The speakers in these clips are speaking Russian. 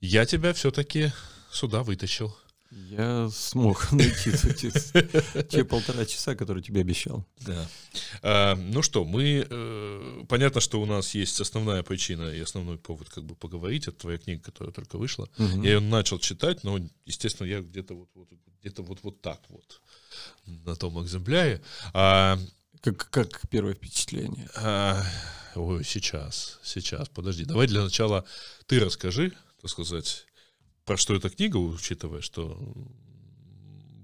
Я тебя все-таки сюда вытащил. Я смог найти те полтора часа, которые тебе обещал. Да. А, ну что, мы... Э, понятно, что у нас есть основная причина и основной повод как бы поговорить. Это твоя книга, которая только вышла. Угу. Я ее начал читать, но, естественно, я где-то вот, вот, где-то вот, вот так вот на том экземпляре. А, как, как первое впечатление? А, ой, сейчас, сейчас, подожди. Давай для начала ты расскажи, так сказать, про что эта книга, учитывая, что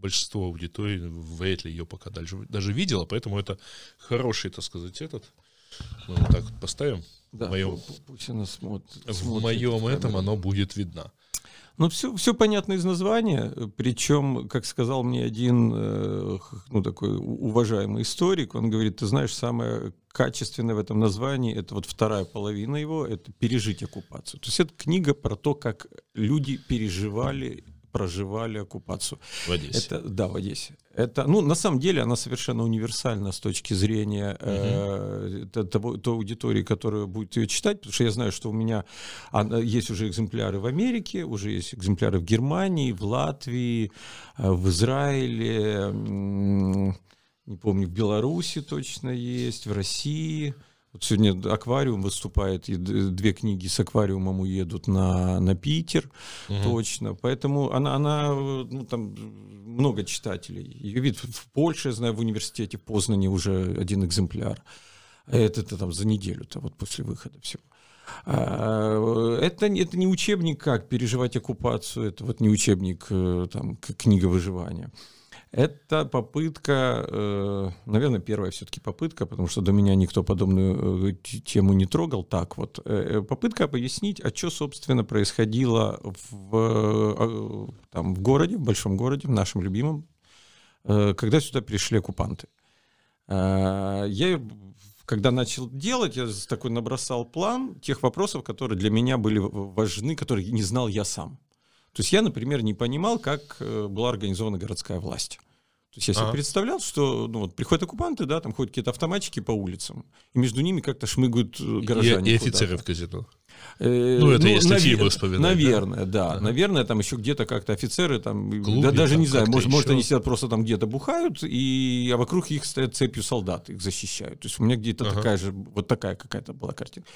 большинство аудитории вряд ли ее пока даже, даже видела, поэтому это хороший, так сказать, этот. Мы вот так вот поставим. Да, в моем, пусть она смотрит. В моем этом оно будет видно. Ну, все, все понятно из названия, причем, как сказал мне один, э, ну, такой уважаемый историк, он говорит, ты знаешь, самое качественное в этом названии, это вот вторая половина его, это пережить оккупацию. То есть это книга про то, как люди переживали проживали оккупацию. В Одессе. Это, да, в Одессе. Это, ну, на самом деле, она совершенно универсальна с точки зрения угу. э, того, той аудитории, которая будет ее читать, потому что я знаю, что у меня а, есть уже экземпляры в Америке, уже есть экземпляры в Германии, в Латвии, э, в Израиле, не помню, в Беларуси точно есть, в России. Вот сегодня аквариум выступает, и две книги с аквариумом уедут на, на Питер, угу. точно. Поэтому она, она, ну, там много читателей. Ее вид в Польше, я знаю, в университете в Познане уже один экземпляр. Это, это там за неделю-то, вот после выхода всего. А, это, это не учебник, как переживать оккупацию, это вот не учебник, э, там, книга выживания. Это попытка, э, наверное, первая все-таки попытка, потому что до меня никто подобную э, тему не трогал. Так вот, э, попытка пояснить, а что, собственно, происходило в, там, в городе, в большом городе, в нашем любимом, когда сюда пришли оккупанты. Я когда начал делать, я такой набросал план тех вопросов, которые для меня были важны, которые не знал я сам. То есть я, например, не понимал, как была организована городская власть. То есть я себе ага. представлял, что ну, вот, приходят оккупанты, да, там ходят какие-то автоматчики по улицам, и между ними как-то шмыгают э, горожане. И, и офицеры в казино. Э, ну, это ну, если навер- мы вспоминаем. Наверное, да. да. Ага. Наверное, там еще где-то как-то офицеры, там, Клубе, да, даже там не знаю, может, может, они сидят просто там где-то бухают, и, а вокруг их стоят цепью солдат, их защищают. То есть у меня где-то ага. такая же, вот такая какая-то была картина.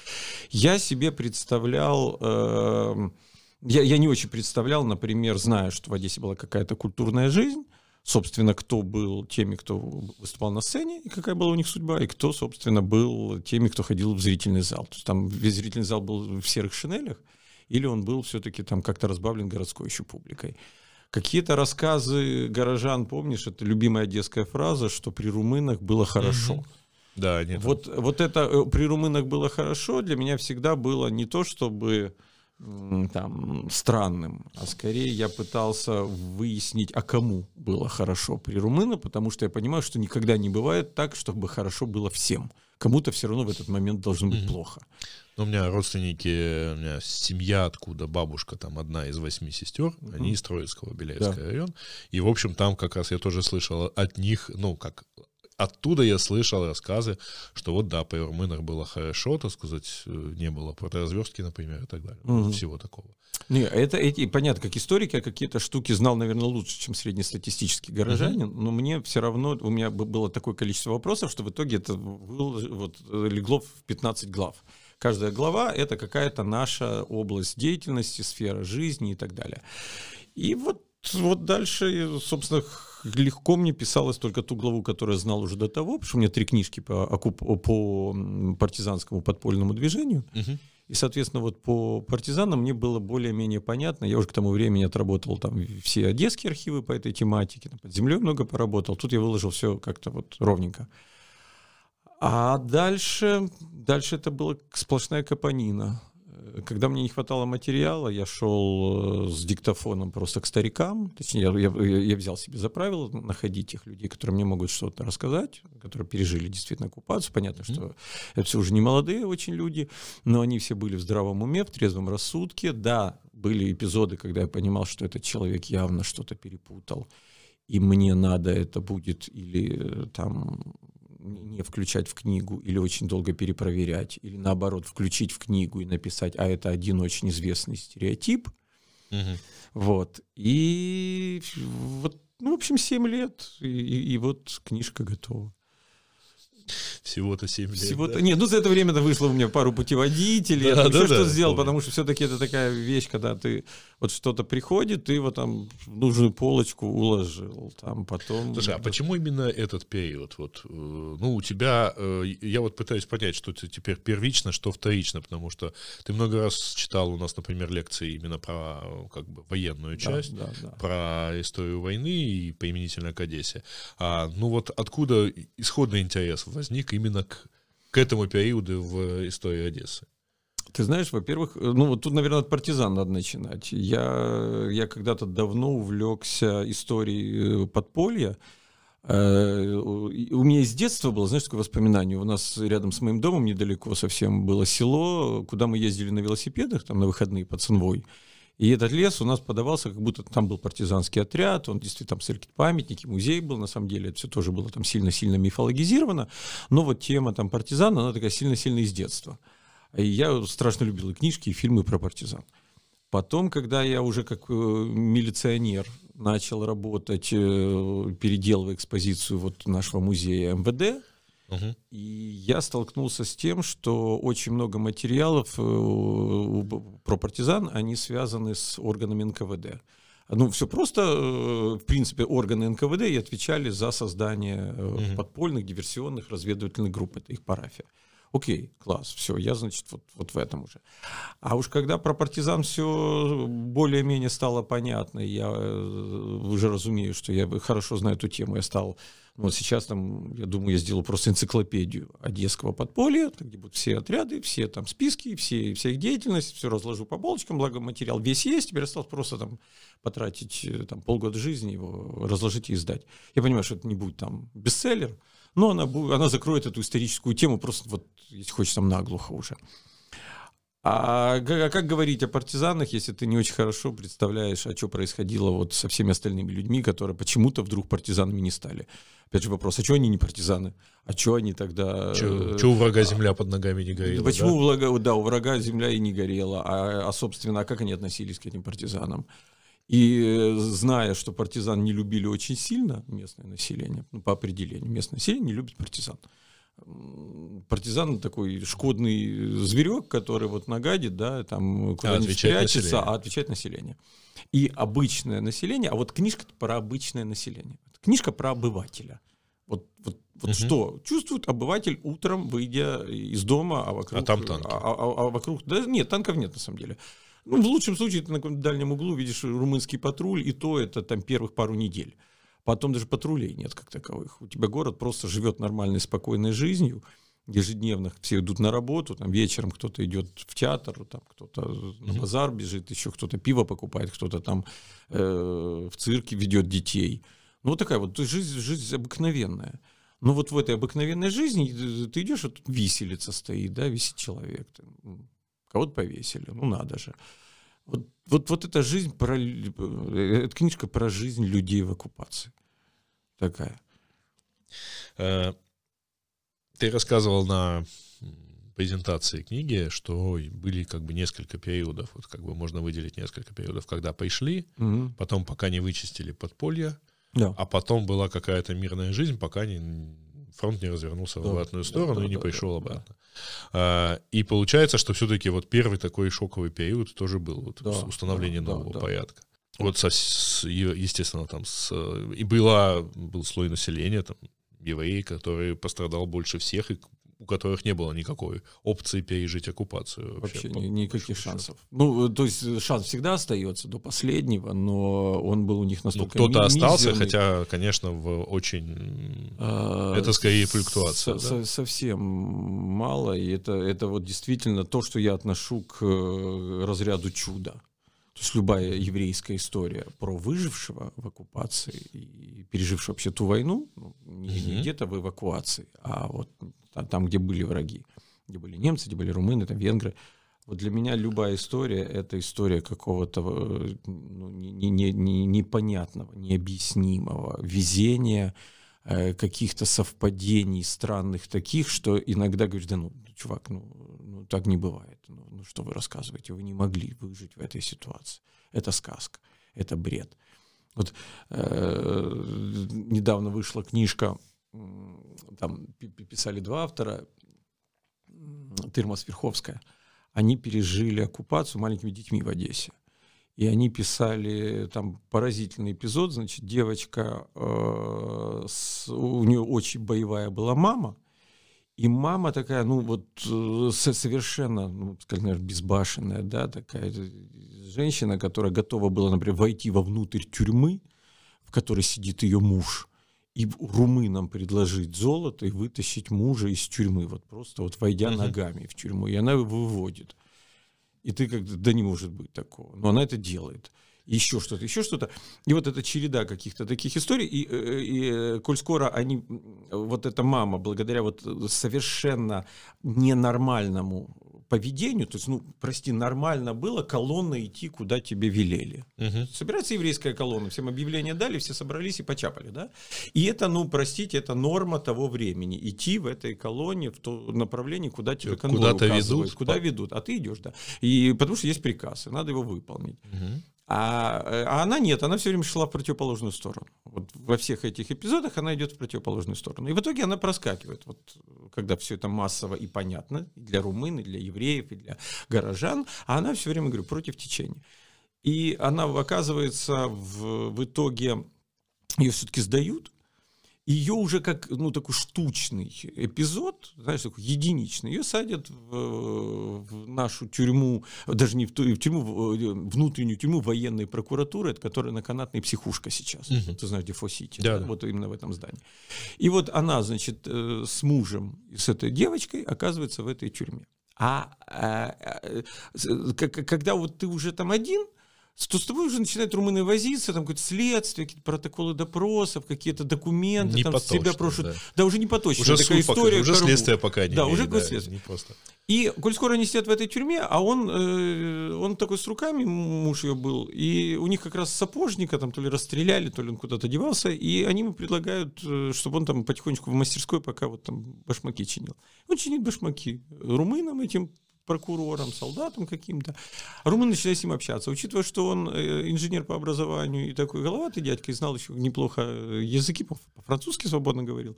Я себе представлял... Э, я, я не очень представлял, например, зная, что в Одессе была какая-то культурная жизнь, собственно, кто был теми, кто выступал на сцене, и какая была у них судьба, и кто, собственно, был теми, кто ходил в зрительный зал. То есть там весь зрительный зал был в серых шинелях, или он был все-таки там как-то разбавлен городской еще публикой. Какие-то рассказы горожан, помнишь, это любимая одесская фраза, что при румынах было хорошо. Угу. Да, нет. Вот, вот это э, при румынах было хорошо для меня всегда было не то, чтобы там, странным, а скорее я пытался выяснить, а кому было хорошо при румына, потому что я понимаю, что никогда не бывает так, чтобы хорошо было всем. Кому-то все равно в этот момент должно быть mm-hmm. плохо. Ну, у меня родственники, у меня семья, откуда бабушка, там одна из восьми сестер, mm-hmm. они из Троицкого, Беляевский да. район. И, в общем, там как раз я тоже слышал от них, ну, как оттуда я слышал рассказы, что вот да, румынах было хорошо, так сказать, э, не было разверстки, например, и так далее. Угу. Всего такого. Не, это эти, понятно, как историк, я какие-то штуки знал, наверное, лучше, чем среднестатистический горожанин, угу. но мне все равно, у меня было такое количество вопросов, что в итоге это вот, легло в 15 глав. Каждая глава — это какая-то наша область деятельности, сфера жизни и так далее. И вот, вот дальше, собственно, легко мне писалось только ту главу, которую я знал уже до того, потому что у меня три книжки по, по партизанскому подпольному движению. Угу. И, соответственно, вот по партизанам мне было более-менее понятно. Я уже к тому времени отработал там все одесские архивы по этой тематике, под землей много поработал. Тут я выложил все как-то вот ровненько. А дальше, дальше это была сплошная капонина когда мне не хватало материала, я шел э, с диктофоном просто к старикам. Точнее, я, я, я взял себе за правило находить тех людей, которые мне могут что-то рассказать, которые пережили действительно оккупацию. Понятно, mm-hmm. что это все уже не молодые очень люди, но они все были в здравом уме, в трезвом рассудке. Да, были эпизоды, когда я понимал, что этот человек явно что-то перепутал, и мне надо это будет или э, там не включать в книгу или очень долго перепроверять, или наоборот включить в книгу и написать, а это один очень известный стереотип, Мгм. Вот. И вот, ну, в общем, 7 лет, и, и- и вот книжка готова. Всего-то 7 лет. Всего-то... да? Нет, ну за это время-то вышло у меня пару путеводителей, я Да, там да, еще да, что-то сделал, помню. потому что все-таки это такая вещь, когда ты вот что-то приходит, ты его там в нужную полочку уложил, там потом... Слушай, а почему именно этот период? Вот, э, ну, у тебя, э, я вот пытаюсь понять, что это теперь первично, что вторично, потому что ты много раз читал у нас, например, лекции именно про как бы военную Да, часть, да, да. про историю войны и применительно к Одессе. А, ну вот откуда исходный интерес возник именно к, к этому периоду в истории Одессы? Ты знаешь, во-первых, э, ну вот тут, наверное, от партизан надо начинать. Я, я когда-то давно увлекся историей э, подполья. Э, У меня из детства было, знаешь, такое воспоминание. У нас рядом с моим домом недалеко совсем было село, куда мы ездили на велосипедах, там на выходные под Цинвой. И этот лес у нас подавался, как будто там был партизанский отряд, он действительно там церковь памятники, музей был, на самом деле, это все тоже было там сильно-сильно мифологизировано, но вот тема там партизан, она такая сильно-сильно из детства. И я страшно любил и книжки, и фильмы про партизан. Потом, когда я уже как э, милиционер начал работать, э, переделывая экспозицию вот нашего музея МВД, Мгм. и я столкнулся с тем, что очень много материалов э, про партизан, они связаны с органами НКВД. Ну, все просто, э, в принципе, органы НКВД и отвечали за создание Мгм. подпольных, диверсионных, разведывательных групп. Это их парафия. Окей, класс, все, я, значит, вот, вот в этом уже. А уж когда про партизан все более-менее стало понятно, я уже разумею, что я хорошо знаю эту тему, я стал, вот сейчас там, я думаю, я сделаю просто энциклопедию одесского подполья, где будут все отряды, все там списки, все, вся их деятельность, все разложу по полочкам, благо материал весь есть, теперь осталось просто там потратить э, там полгода жизни его, разложить и издать. Я понимаю, что это не будет там бестселлер, но она, бу- она закроет эту историческую тему просто вот, если хочешь, там наглухо уже. А а как говорить о партизанах, если ты не очень хорошо представляешь, а что происходило вот со всеми остальными людьми, которые почему-то вдруг партизанами не стали? Опять же вопрос, а что они не партизаны? А что они тогда... Че, э, у врага земля под ногами не горела? Почему да? у врага, да, у врага земля и не горела, а, а, собственно, а как они относились к этим партизанам? И э, зная, что партизан не любили очень сильно местное население, ну, по определению, местное население не любит партизан. Партизан такой шкодный зверек, который вот нагадит, да, там куда-нибудь спрячется, население. а отвечает население. И обычное население, а вот книжка про обычное население. Книжка про обывателя. Вот, вот, вот Мгм. что чувствует обыватель утром, выйдя из дома, а вокруг... А там танки. А, а- а вокруг... Да нет, танков нет на самом деле. Ну, в лучшем случае ты на каком-то дальнем углу видишь румынский патруль, и то это там первых пару недель. Потом даже патрулей нет как таковых. У тебя город просто живет нормальной, спокойной жизнью, ежедневно все идут на работу, там вечером кто-то идет в театр, там кто-то на базар бежит, еще кто-то пиво покупает, кто-то там э, в цирке ведет детей. Ну, вот такая вот жизнь, жизнь обыкновенная. Но вот в этой обыкновенной жизни э, ты идешь, вот виселица стоит, да, висит человек. м, Кого-то повесили, ну надо же. Вот, вот, вот эта жизнь, про, э, эта книжка про жизнь людей в оккупации. Такая. Э, Ты рассказывал на презентации книги, что были как бы несколько периодов, вот как бы можно выделить несколько периодов, когда пришли, Мгм. потом пока не вычистили подполье, Да. а потом была какая-то мирная жизнь, пока не, фронт не развернулся в Да, обратную да, сторону да, и не да, пришел да, обратно. А, и получается, что все-таки вот первый такой шоковый период тоже был вот Да, ус- установление да, да, нового да. порядка. Вот, со, с- естественно, там с, и была, был слой населения, там, евреи, который пострадал больше всех, и у которых не было никакой опции пережить оккупацию. Вообще по ни- никаких большому счету. шансов. Ну, э, то есть э, шанс всегда остается до последнего, но он был у них Ну, настолько кто-то ми- остался, мизерный. хотя, конечно, в очень... А, Это скорее флюктуация, со- да? со- совсем мало, и это, это вот действительно то, что я отношу к э, разряду чуда. Есть любая еврейская история про выжившего в оккупации и пережившего вообще ту войну, ну, не, не где-то в эвакуации, а вот та- там, где были враги, где были немцы, где были румыны, там венгры. Вот для меня любая история — это история какого-то э, ну, не- не- не- не- непонятного, необъяснимого везения, каких-то совпадений странных таких, что иногда говоришь, да ну, чувак, ну, ну так не бывает. Ну, ну что вы рассказываете? Вы не могли выжить в этой ситуации. Это сказка, это бред. Вот э, недавно вышла книжка, там писали два автора, Тырма Сверховская. Они пережили оккупацию маленькими детьми в Одессе. И они писали там поразительный эпизод, значит, девочка, э, с, у нее очень боевая была мама, и мама такая, ну вот э, совершенно, ну, скажем, наверное, безбашенная, да, такая женщина, которая готова была, например, войти вовнутрь тюрьмы, в которой сидит ее муж, и румынам предложить золото и вытащить мужа из тюрьмы, вот просто вот войдя ногами в тюрьму, и она его выводит. И ты как да не может быть такого. Но она это делает еще что-то, еще что-то. И вот эта череда каких-то таких историй, и, э, и, и э, коль скоро они, вот эта мама, благодаря вот совершенно ненормальному поведению, то есть, ну, прости, нормально было колонна идти, куда тебе велели. Угу. Собирается еврейская колонна, всем объявление дали, все собрались и почапали, да? И это, ну, простите, это норма того времени, идти в этой колонне в то направление, куда тебе конвой Куда-то ведут. Куда ведут, а ты идешь, да. И потому что есть приказ, и надо его выполнить. Угу. А, а она нет, она все время шла в противоположную сторону. Вот во всех этих эпизодах она идет в противоположную сторону. И в итоге она проскакивает, вот, когда все это массово и понятно и для румын, и для евреев, и для горожан, а она все время, говорю, против течения. И она оказывается в, в итоге, ее все-таки сдают, ее уже как, ну, такой штучный эпизод, знаешь, такой единичный, ее садят в, в нашу тюрьму, даже не в, ту, в тюрьму, в внутреннюю тюрьму военной прокуратуры, это которая на канатной психушка сейчас. Угу. Ты знаешь, Дефо-Сити, да, да, вот именно в этом здании. И вот она, значит, э, с мужем и с этой девочкой оказывается в этой тюрьме. А, а, а когда вот ты уже там один, то с тобой уже начинают румыны возиться, там какое-то следствие, какие-то протоколы допросов, какие-то документы, не там поточно, тебя прошут. Да. да, уже не поточно. Уже такая история. Пока, уже следствие пока не Да, имеет, уже да, следствие. Не просто. И, коль скоро они сидят в этой тюрьме, а он, э, он такой с руками, муж ее был, и у них как раз сапожника там то ли расстреляли, то ли он куда-то девался, и они ему предлагают, э, чтобы он там потихонечку в мастерской пока вот там башмаки чинил. Он чинит башмаки румынам этим прокурором, солдатом каким-то. Румын начинает с ним общаться. Учитывая, что он э, инженер по образованию и такой головатый дядька, и знал еще неплохо э, языки, по-французски свободно говорил,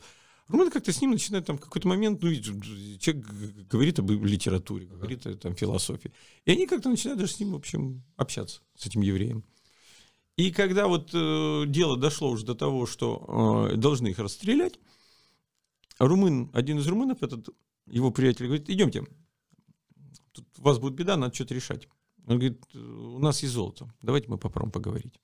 Румын как-то с ним начинает там какой-то момент, ну, человек говорит об литературе, говорит о там, философии. И они как-то начинают даже с ним, в общем, общаться, с этим евреем. И когда вот э, дело дошло уже до того, что э, должны их расстрелять, румын, один из румынов, этот его приятель говорит, идемте, тут у вас будет беда, надо что-то решать. Он говорит, у нас есть золото, давайте мы попробуем поговорить.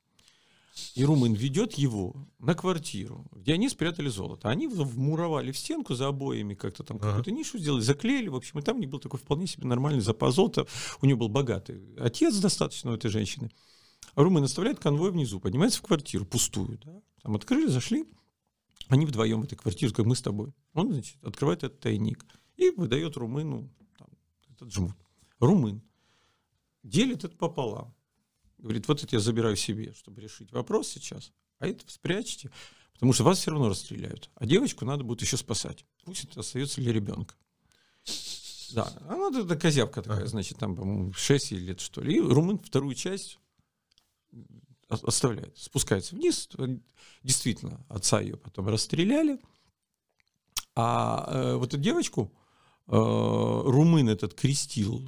И румын ведет его на квартиру, где они спрятали золото. Они вмуровали в стенку за обоями, как-то там ага. какую-то нишу сделали, заклеили. В общем, и там у них был такой вполне себе нормальный запас золота. У него был богатый отец достаточно у этой женщины. А румын оставляет конвой внизу, поднимается в квартиру, пустую. Да? Там открыли, зашли. Они вдвоем в этой квартире, как мы с тобой. Он, значит, открывает этот тайник и выдает румыну этот жмут. Румын. Делит это пополам. Говорит, вот это я забираю себе, чтобы решить вопрос сейчас. А это спрячьте, потому что вас все равно расстреляют. А девочку надо будет еще спасать. Пусть это остается для ребенка. Да, она это козявка такая, значит, там, по-моему, 6 лет, что ли. И румын вторую часть оставляет, спускается вниз. Действительно, отца ее потом расстреляли. А э, вот эту девочку Э, румын этот крестил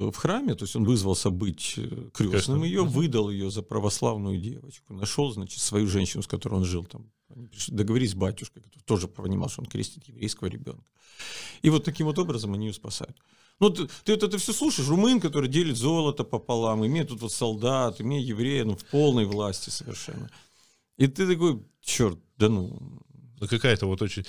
э, в храме, то есть он вызвался быть э, крестным ее, выдал ее за православную девочку, нашел, значит, свою женщину, с которой он жил там, договорились с батюшкой, который тоже понимал, что он крестит еврейского ребенка. И вот таким вот образом они ее спасают. Ну, ты, ты вот это все слушаешь, румын, который делит золото пополам, имеет тут вот солдат, имеет еврея, ну, в полной власти совершенно. И ты такой, черт, да ну, ну, какая-то вот очень,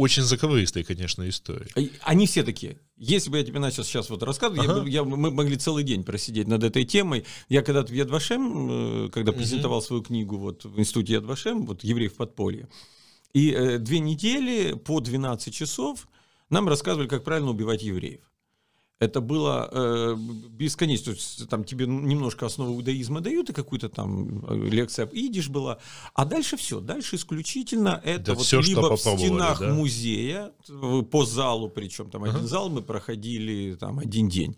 очень заковыристая, конечно, история. Они все такие. Если бы я тебе начал сейчас вот рассказывать, ага. я, я, мы могли целый день просидеть над этой темой. Я когда-то в Ядвашем, э, когда презентовал угу. свою книгу вот, в институте Ядвашем, вот «Еврей в подполье», и э, две недели по 12 часов нам рассказывали, как правильно убивать евреев. Это было э, бесконечно. То есть, там тебе немножко основы иудаизма дают, и какую-то там э, лекция идиш была. А дальше все. Дальше исключительно это Да вот всё, либо в стенах да? музея, по залу, причем там один зал мы проходили там один день.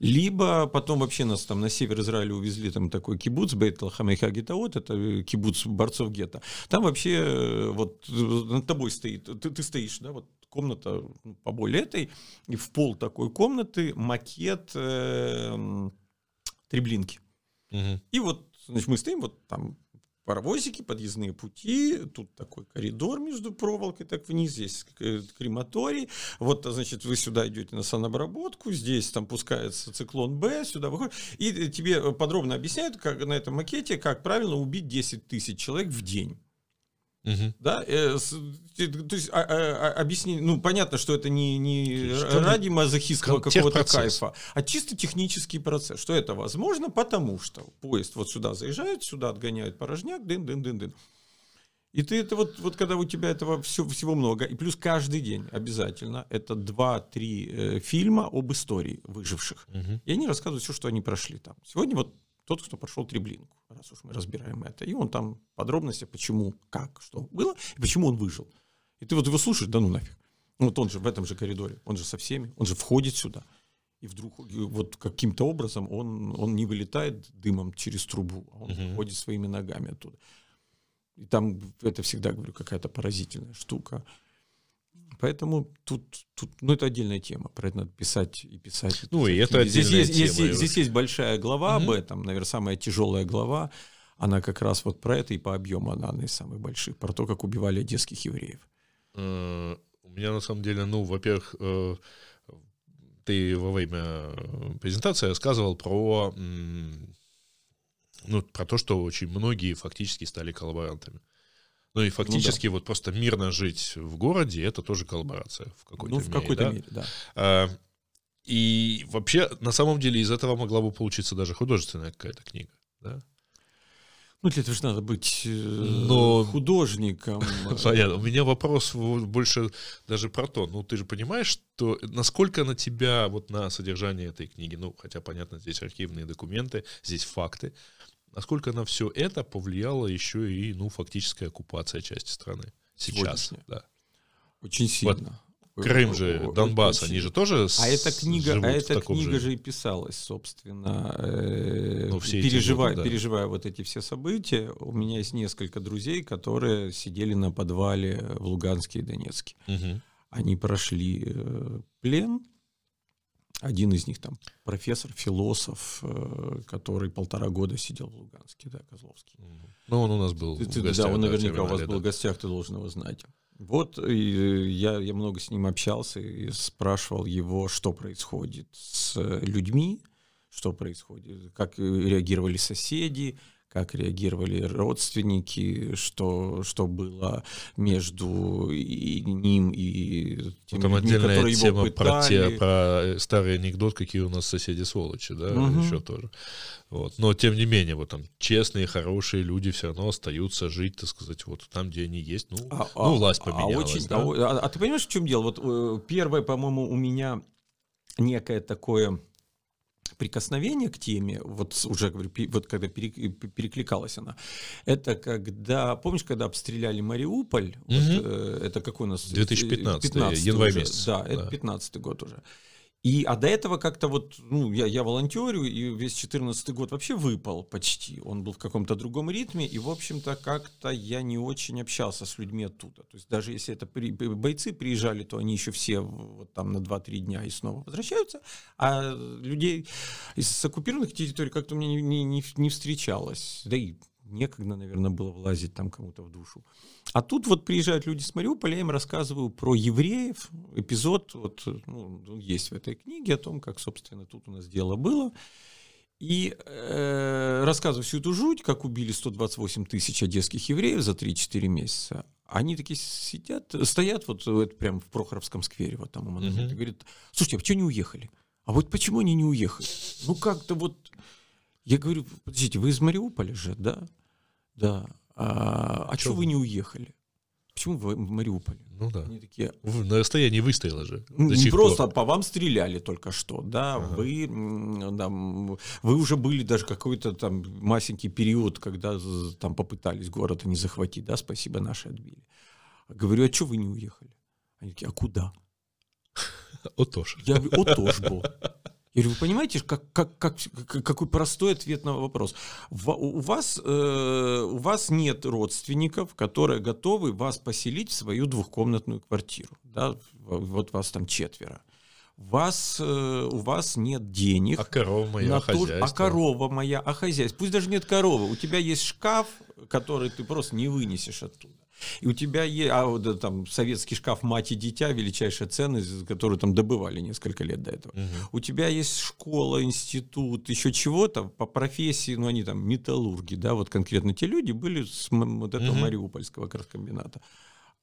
Либо потом вообще нас там на север Израиля увезли, там такой кибуц Бейтл Хамейха Гетаот, это э, кибуц борцов гетто. Там вообще э, вот над тобой стоит, ты, ты стоишь, да, вот комната ну, поболее этой, и в пол такой комнаты макет э, м, Треблинки. Мгм. И вот, значит, мы стоим, вот там паровозики, подъездные пути, тут такой коридор между проволокой, так вниз, здесь к- крематорий, вот, значит, вы сюда идете на санобработку, здесь там пускается циклон Б, сюда выходит, и тебе подробно объясняют, как на этом макете, как правильно убить 10 тысяч человек в день. Мгм. Да, э, с- то есть а- а- а- объясни, ну понятно, что это не, не Что ради мазохистского какого-то кайфа, а чисто технический процесс. Что это возможно, потому что поезд вот сюда заезжает, сюда отгоняют порожняк, дын, дын, дын, дын. И ты это вот, вот когда у тебя этого все, всего много, и плюс каждый день обязательно это 2-3 э, фильма об истории выживших. Мгм. И они рассказывают все, что они прошли там. Сегодня вот тот, кто прошел Треблинку, раз уж мы разбираем это. И он там подробности, почему, как, что было, и почему он выжил. И ты вот его слушаешь, да ну нафиг. Ну, Вот он же в этом же коридоре, он же со всеми, он же входит сюда. И вдруг вот каким-то образом он, он не вылетает дымом через трубу, а он Мгм. выходит своими ногами оттуда. И там это всегда, говорю, какая-то поразительная штука. Поэтому тут, тут, ну, это отдельная тема. Про это надо писать и писать. и Ну, и писать это здесь отдельная есть, тема. здесь есть большая глава об Мгм. этом, наверное, самая тяжелая глава. Она как раз вот про это и по объему она одна из самых больших, про то, как убивали одесских евреев. Э, У меня на самом деле, ну, во-первых, э, ты во время э, презентации рассказывал про, ну, про то, что очень многие фактически стали коллаборантами. Ну и фактически вот просто мирно жить в городе это тоже коллаборация в какой-то ну, в мере, какой-то да? мере, да. А, И вообще, на самом деле, из этого могла бы получиться даже художественная какая-то книга. Да? Ну, для этого же надо быть э, Но- художником. Понятно. У меня вопрос больше даже про то. Ну, ты же понимаешь, что насколько на тебя, вот на содержание этой книги, ну, хотя, понятно, здесь архивные документы, здесь факты, насколько на все это повлияла еще и, ну, фактическая оккупация части страны сейчас. Да. Очень сильно. Крым же, Донбасс, очень они же тоже А эта книга, а эта книга же... и писалась, собственно, э, Ну, все переживая, годы, да. переживая вот эти все события. У меня есть несколько друзей, которые сидели на подвале в Луганске и Донецке. Мгм. Они прошли э, плен. Один из них там профессор, философ, э, который полтора года сидел в Луганске, да, Козловский. Ну, он у нас был Ты- в гостях, да, он да, наверняка у вас терминале, был в да. гостях, ты должен его знать. Вот и я, я много с ним общался и спрашивал его, что происходит с э, людьми, что происходит, как э, реагировали соседи, как реагировали родственники, что, что было между и ним и теми Там людьми, отдельная которые его тема про, те, пытали. про старый анекдот, какие у нас соседи сволочи, да, Мгм. еще тоже. Вот. Но тем не менее, вот там честные, хорошие люди все равно остаются жить, так сказать, вот там, где они есть. Ну, А- ну а- власть а поменялась. очень- да? а а, а ты понимаешь, в чем дело? Вот э, первое, по-моему, у меня некое такое прикосновение к теме, вот уже говорю, вот когда перек- пе- перекликалась она, это когда, помнишь, когда обстреляли Мариуполь, вот, Мгм. э, это какой у нас? 2015, 15 январь месяц, Да, это да. 15 год уже. И, а до этого как-то вот, ну, я, я волонтерю, и весь 14 год вообще выпал почти. Он был в каком-то другом ритме, и, в общем-то, как-то я не очень общался с людьми оттуда. То есть даже если это при- бойцы приезжали, то они еще все вот там на 2-3 дня и снова возвращаются, а людей из оккупированных территорий как-то мне не, не- не- встречалось. Да и некогда, наверное, было влазить там кому-то в душу. А тут вот приезжают люди с Мариуполя, я им рассказываю про евреев. Эпизод вот, ну, есть в этой книге о том, как, собственно, тут у нас дело было. И э, рассказываю всю эту жуть, как убили 128 тысяч одесских евреев за 3-4 месяца. Они такие сидят, стоят вот это прям в Прохоровском сквере, вот там у монумента, Мгм. и говорят, слушайте, а почему не уехали? А вот почему они не уехали? Ну как-то вот... Я говорю, подождите, вы из Мариуполя же, да? Да. А, а что вы? вы не уехали? Почему в, в Мариуполе? Ну да. Они такие, На расстоянии выстрела же. Не просто пор. по вам стреляли только что, да, Ага. вы, м, да, м, вы уже были даже какой-то там масенький период, когда там попытались город не захватить, да, спасибо, наши отбили. Говорю, а что вы не уехали? Они такие, а куда? Отож. Я говорю, о, тоже был. Я говорю, вы понимаете, как, как, как, как- какой простой ответ на вопрос? У вас, э, у вас нет родственников, которые готовы вас поселить в свою двухкомнатную квартиру. Да? Вот вас там четверо. Вас, э, у вас нет денег. А корова моя, а то, а корова моя, а хозяйство. Пусть даже нет коровы. У тебя есть шкаф, который ты просто не вынесешь оттуда. И у тебя есть, а вот там советский шкаф мать и дитя, величайшая ценность, которую там добывали несколько лет до этого. Мгм. У тебя есть школа, институт, еще чего-то по профессии, ну они там металлурги, да, вот конкретно те люди были с вот этого Мгм. Мариупольского краскомбината.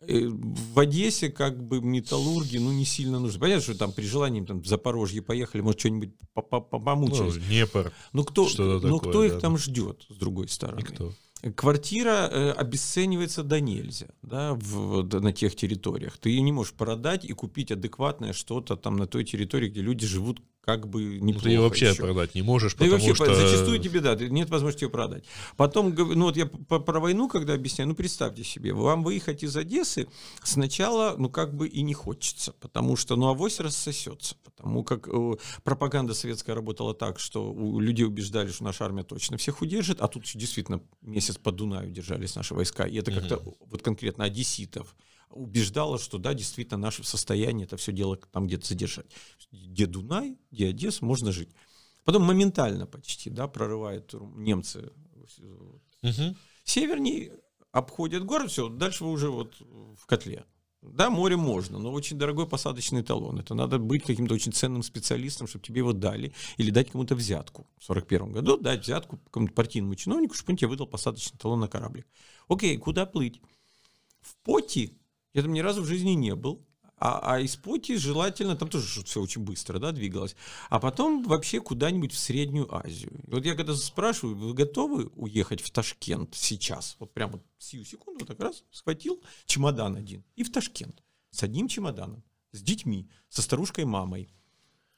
Э, В Одессе как бы металлурги, ну, не сильно нужны. Понятно, что там при желании там, в Запорожье поехали, может, что-нибудь по- по- по- Ну, помучились. Днепр, Ну, кто, ну, такое, кто их да. там ждет, с другой стороны? никто. Квартира э, обесценивается до нельзя да, в, на тех территориях. Ты ее не можешь продать и купить адекватное что-то там на той территории, где люди живут как бы Ну, неплохо ты ее вообще еще. продать не можешь, Да потому вообще, что... зачастую тебе, да, нет возможности ее продать. Потом, ну вот я про войну, когда объясняю, ну представьте себе, вам выехать из Одессы сначала, ну как бы и не хочется, потому что, ну авось рассосется, потому как э, пропаганда советская работала так, что у людей убеждали, что наша армия точно всех удержит, а тут действительно месяц по Дунаю держались наши войска, и это как-то вот конкретно одесситов убеждало, что да, действительно, наше состояние это все дело там где-то задержать. Где Дунай, где Одесса, можно жить. Потом моментально почти, да, прорывают немцы Мгм. северней, обходят город, все, дальше вы уже вот в котле. Да, море можно, но очень дорогой посадочный талон. Это надо быть каким-то очень ценным специалистом, чтобы тебе его дали, или дать кому-то взятку. В 41 году дать взятку какому-то партийному чиновнику, чтобы он тебе выдал посадочный талон на кораблик. Окей, куда плыть? В Поти я там ни разу в жизни не был. А, а из Поти желательно, там тоже все очень быстро да, двигалось. А потом вообще куда-нибудь в Среднюю Азию. И вот я когда спрашиваю, вы готовы уехать в Ташкент сейчас? Вот прямо сию секунду вот так раз схватил чемодан один и в Ташкент. С одним чемоданом, с детьми, со старушкой мамой.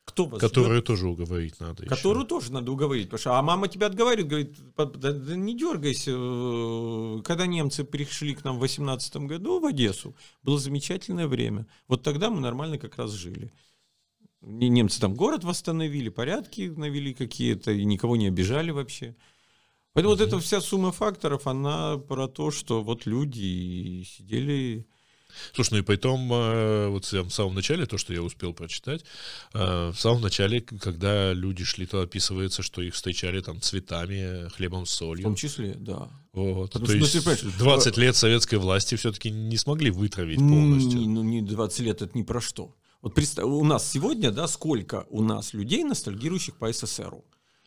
Кто вас ждет? Которую тоже уговорить надо еще. Которую тоже надо уговорить, потому что а мама тебя отговаривает, говорит, «Пап, да, да не дергайся. э, Когда немцы пришли к нам в 18 году в Одессу, было замечательное время. Вот тогда мы нормально как раз жили. Не- Немцы там город восстановили, порядки навели какие-то, и никого не обижали вообще. Поэтому вот эта вся сумма факторов, она про то, что вот люди сидели... Слушай, ну и потом, э, вот в самом начале, то, что я успел прочитать, э, в самом начале, когда люди шли, то описывается, что их встречали там цветами, хлебом с В солью. том числе, да. Вот. Потому То что, ну, есть ты понимаешь, 20 лет советской власти все-таки не смогли вытравить полностью. Ну, не 20 лет, это ни про что. Вот представь, у нас сегодня, да, сколько у нас людей, ностальгирующих по СССРу?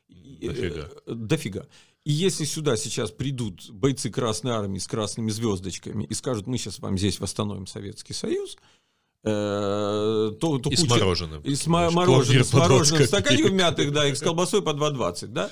Дофига. э, Дофига. И если сюда сейчас придут бойцы Красной Армии с красными звездочками и скажут, мы сейчас вам здесь восстановим Советский Союз, э, то, то И с куча- мороженым. и с мо- мороженым, с по 20 мороженым в стаканчиках мятых, да, и с колбасой по 2,20, да.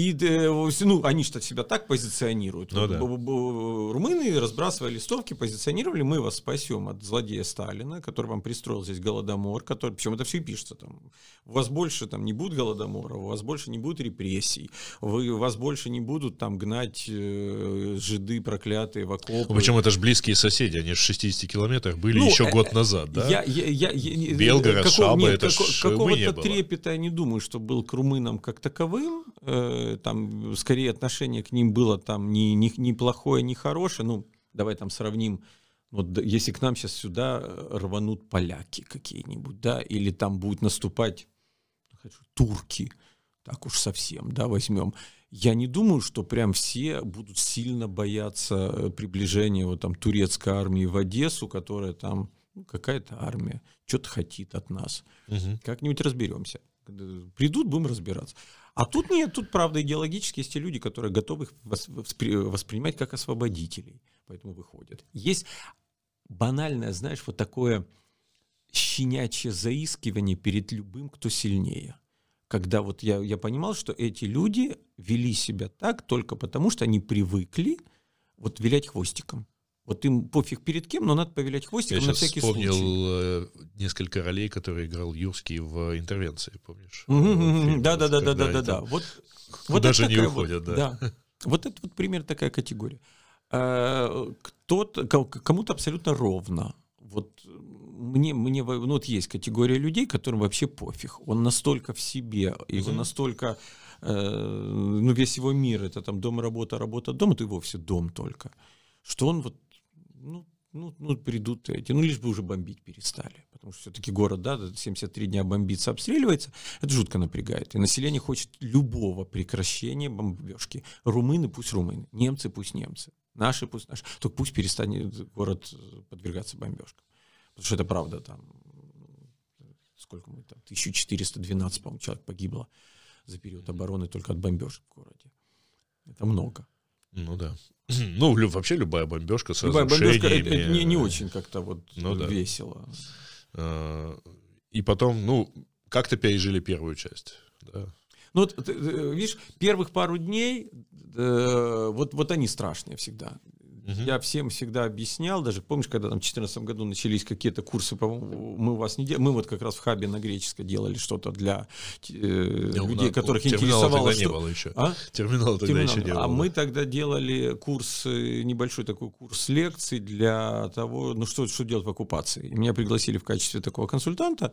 И, э, ну, они что себя так позиционируют. Ну да. Румыны, разбрасывая листовки, позиционировали, мы вас спасем от злодея Сталина, который вам пристроил здесь голодомор, который, причем это все и пишется там. У вас больше там не будет голодомора, у вас больше не будет репрессий, вы, у вас больше не будут там гнать э, жиды проклятые в окопы. Ну, Причем это же близкие соседи, они же в 60 километрах были Ну, еще э, год назад, да? Я, я, я, я- Белгород, какого- Шаба, нет, это не какого-то трепета я не думаю, что был к румынам как таковым. Э, там скорее отношение к ним было там не, не, не плохое, не хорошее. Ну, давай там сравним. Вот да, если к нам сейчас сюда э, рванут поляки какие-нибудь, да, или там будут наступать хочу, турки, так уж совсем, да, возьмем. Я не думаю, что прям все будут сильно бояться э, приближения вот там турецкой армии в Одессу, которая там ну, какая-то армия, что-то хотит от нас. Мгм. Как-нибудь разберемся. Придут, будем разбираться. А тут нет, тут правда идеологически есть те люди, которые готовы их вос- воспри- воспринимать как освободителей, поэтому выходят. Есть банальное, знаешь, вот такое щенячье заискивание перед любым, кто сильнее. Когда вот я, я понимал, что эти люди вели себя так только потому, что они привыкли вот вилять хвостиком. Вот им пофиг перед кем, но надо повилять хвостиком Я на всякий вспомнил случай. э, несколько ролей, которые играл Юрский в интервенции, помнишь? Да, да, да, да, да, да, да. Вот, вот даже не уходят, вот, да. Вот это вот пример такая категория. Э, Кто-то, ко- кому-то абсолютно ровно. Вот мне, мне, ну вот есть категория людей, которым вообще пофиг. Он настолько в себе, его Мгм. настолько, э, ну весь его мир это там дом, работа, работа, дом, это и вовсе дом только, что он вот, ну, ну, ну придут эти, ну лишь бы уже бомбить перестали, потому что все-таки город, да, 73 дня бомбится, обстреливается, это жутко напрягает. И население хочет любого прекращения бомбежки. Румыны пусть румыны, немцы пусть немцы, наши пусть наши. Только пусть перестанет город подвергаться бомбежкам. Потому что это правда там, сколько мы там, 1412, по-моему, человек погибло за период обороны только от бомбежек в городе. Это много. Ну да. Ну, вообще любая бомбежка с Любая бомбежка, это, не, не очень как-то вот Ну да. весело. э, И потом, ну, как-то пережили первую часть. Да. Ну вот, ты, э, видишь, первых пару дней, э, вот, вот они страшные всегда. Мгм. Я всем всегда объяснял, даже помнишь, когда там в 2014 году начались какие-то курсы, мы у вас не делали, мы вот как раз в хабе на греческой делали что-то для э, Ну, людей, на- которых терминала интересовало, тогда не что... было еще. А? Терминала тогда Терминал. еще не было. а мы тогда делали курс, э, небольшой такой курс лекций для того, ну что, что делать в оккупации. И меня пригласили в качестве такого консультанта.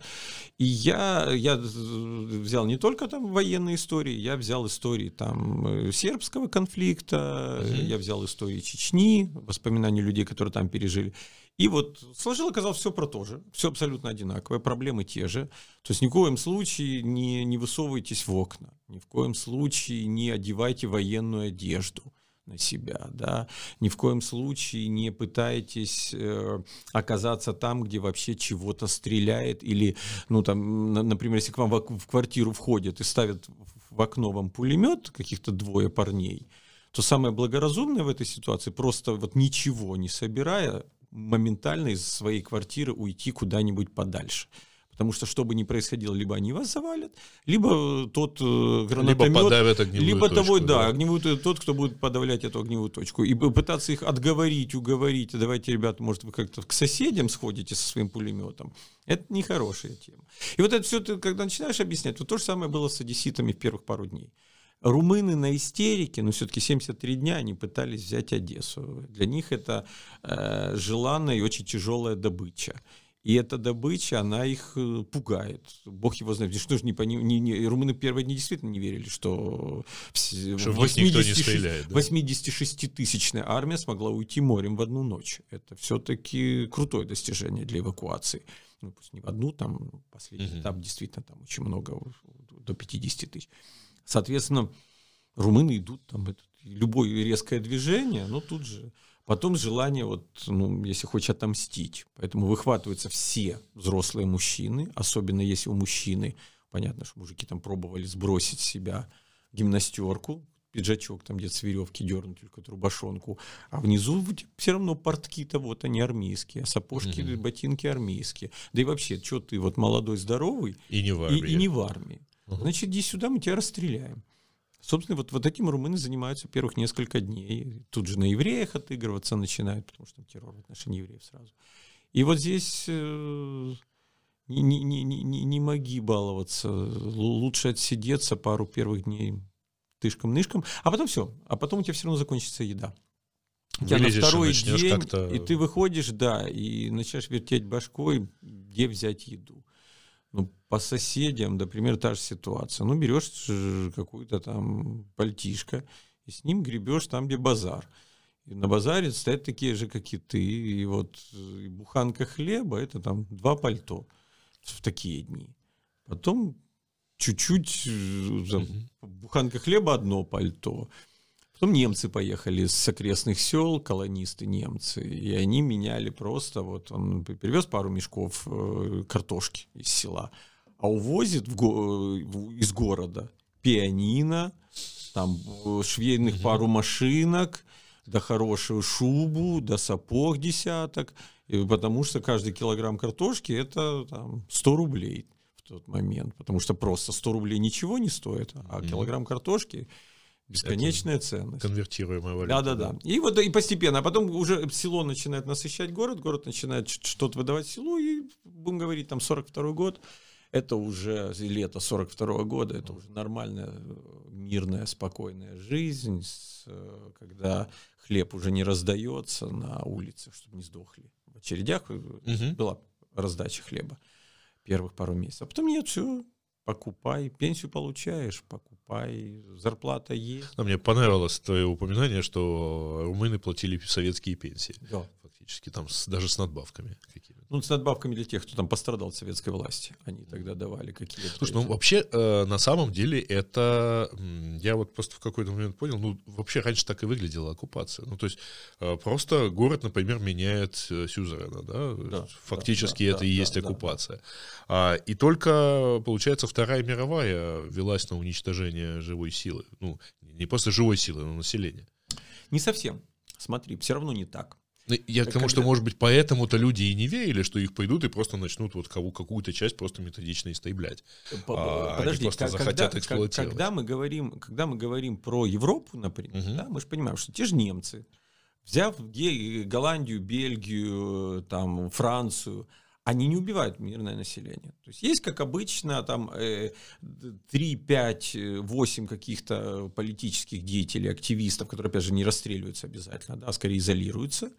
И я, я взял не только там военные истории, я взял истории там э, сербского конфликта, Мгм. я взял истории Чечни, воспоминания людей, которые там пережили. И вот сложил, оказалось, все про то же. Все абсолютно одинаковое, проблемы те же. То есть ни в коем случае не, не высовывайтесь в окна, ни в коем случае не одевайте военную одежду на себя, да, ни в коем случае не пытайтесь э, оказаться там, где вообще чего-то стреляет, или, ну, там, на- например, если к вам в, в квартиру входят и ставят в окно вам пулемет, каких-то двое парней, то самое благоразумное в этой ситуации просто вот ничего не собирая, моментально из своей квартиры уйти куда-нибудь подальше. Потому что что бы ни происходило, либо они вас завалят, либо тот э, Либо гранатомет, подавят огневую либо точку, того, да, огневую, т- тот, кто будет подавлять эту огневую точку. И пытаться их отговорить, уговорить, «А давайте, ребята, может, вы как-то к соседям сходите со своим пулеметом. Это нехорошая тема. И вот это все, ты когда начинаешь объяснять, вот то же самое было с одесситами в первых пару дней. Румыны на истерике, но все-таки 73 дня они пытались взять Одессу. Для них это э, желанная и очень тяжелая добыча. И эта добыча, она их э, пугает. Бог его знает. Что ж не, пони- не, не- румыны первые дни действительно не верили, что, Что в них никто не стреляет, да. 86-тысячная армия смогла уйти морем в одну ночь. Это все-таки крутое достижение для эвакуации. Ну, пусть не в одну, там последний Мгм. этап действительно там очень много, до 50 тысяч. Соответственно, румыны идут, там это, любое резкое движение, но тут же потом желание, вот, ну, если хочешь отомстить. Поэтому выхватываются все взрослые мужчины, особенно если у мужчины, понятно, что мужики там пробовали сбросить с себя гимнастерку, пиджачок там где-то с веревки дернуть, или какую-то рубашонку, а внизу все равно портки-то вот они армейские, а сапожки, Мгм. ботинки армейские. Да и вообще, что ты вот молодой, здоровый, И не в и, армии. и не в армии. Значит, иди сюда, мы тебя расстреляем. Собственно, вот, вот этим румыны занимаются первых несколько дней. Тут же на евреях отыгрываться начинают, потому что там террор в отношении евреев сразу. И вот здесь э, не, не, не, не, не- моги баловаться. Лучше отсидеться пару первых дней тышком-нышком, а потом все. А потом у тебя все равно закончится еда. У тебя на Вылезешь и второй начнешь день, и ты выходишь, да, и начинаешь вертеть башкой, где взять еду. Ну, по соседям, например, та же ситуация. Ну, берешь э, какую-то там пальтишко, и с ним гребешь там, где базар. И на базаре стоят такие же, как и ты. И вот э, и буханка хлеба это там два пальто в такие дни. Потом чуть-чуть э, там, Мгм. буханка хлеба одно пальто. Потом немцы поехали с окрестных сел, колонисты немцы, и они меняли просто, вот он привез пару мешков э, картошки из села, а увозит в го- э, из города пианино, там э, швейных пару машинок, да хорошую шубу, да сапог десяток, потому что каждый килограмм картошки это там, 100 рублей в тот момент, потому что просто 100 рублей ничего не стоит, а килограмм картошки Бесконечная Это ценность. Конвертируемая валюта. Да, да, да. И вот и постепенно. А потом уже село начинает насыщать город, город начинает что-то выдавать селу, и, будем говорить, там 42 год, это уже лето 42 года, это уже нормальная, мирная, спокойная жизнь, когда хлеб уже не раздается на улицах, чтобы не сдохли. В очередях угу. была раздача хлеба первых пару месяцев. А потом нет, все, покупай, пенсию получаешь, покупай, зарплата есть. А мне понравилось твое упоминание, что румыны платили советские пенсии. Да. Фактически там с, даже с надбавками какими-то. Ну, с надбавками для тех, кто там пострадал от советской власти. Они тогда давали какие-то... Слушай, ну вообще, э, на самом деле, это... Я вот просто в какой-то момент понял, ну, вообще раньше так и выглядела оккупация. Ну, то есть, э, просто город, например, меняет э, сюзерена, да? да Фактически да, это да, и есть да, оккупация. Да. А, и только, получается, Вторая мировая велась на уничтожение живой силы. Ну, не просто живой силы, но населения. Не совсем. Смотри, все равно не так. Ну, я к тому, что, может быть, поэтому-то люди и не верили, что их пойдут и просто начнут вот какую-то часть просто методично истреблять. А Подожди, они просто захотят когда, эксплуатировать. Когда мы говорим, когда мы говорим про Европу, например, угу. да, мы же понимаем, что те же немцы, взяв Голландию, Бельгию, там, Францию, они не убивают мирное население. То есть есть, как обычно, там 3, 5, 8 каких-то политических деятелей, активистов, которые, опять же, не расстреливаются обязательно, да, а скорее изолируются.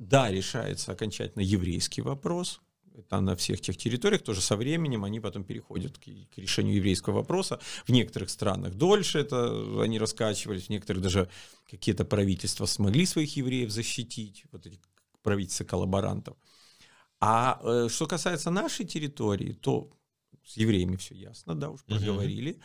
Да, решается окончательно еврейский вопрос. Это на всех тех территориях, тоже со временем они потом переходят к, к решению еврейского вопроса. В некоторых странах дольше это они раскачивались, в некоторых даже какие-то правительства смогли своих евреев защитить, вот эти правительства коллаборантов. А э, что касается нашей территории, то с евреями все ясно, да, уж проговорили.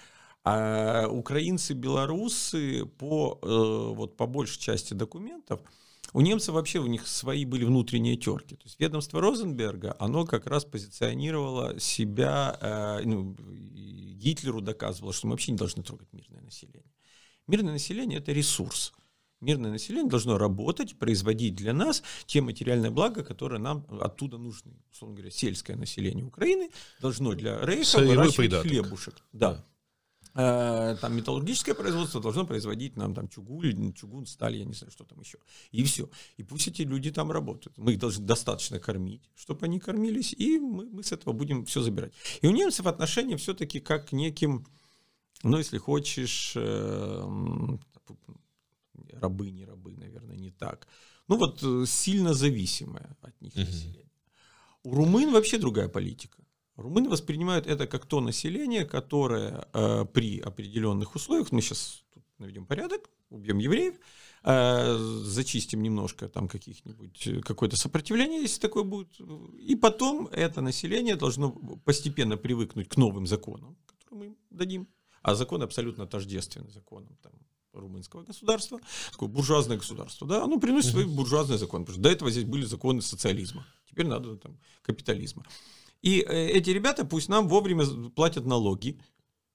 А украинцы, белорусы по, э, вот, по большей части документов – у немцев вообще у них свои были внутренние терки. То есть ведомство Розенберга, оно как раз позиционировало себя, э, ну, Гитлеру доказывало, что мы вообще не должны трогать мирное население. Мирное население – это ресурс. Мирное население должно работать, производить для нас те материальные блага, которые нам оттуда нужны. Условно говоря, сельское население Украины должно для Рейха выращивать хлебушек. Да. Э, там металлургическое производство должно производить нам там чугун, чугун, сталь, я не знаю, что там еще. И все. И пусть эти люди там работают. Мы их должны достаточно кормить, чтобы они кормились, и мы, мы с этого будем все забирать. И у немцев отношения все-таки как к неким, ну, если хочешь, э, рабы, не рабы, наверное, не так. Ну, вот э, сильно зависимое от них население. У румын вообще другая политика. Румыны воспринимают это как то население, которое э, при определенных условиях, мы сейчас тут наведем порядок, убьем евреев, э, зачистим немножко там каких-нибудь, э, какое-то сопротивление, если такое будет, и потом это население должно постепенно привыкнуть к новым законам, которые мы им дадим. А законы абсолютно тождественны законам там, румынского государства, такое буржуазное государство, да, оно приносит свои буржуазные законы, потому что до этого здесь были законы социализма, теперь надо там капитализма. И э, эти ребята пусть нам вовремя платят налоги,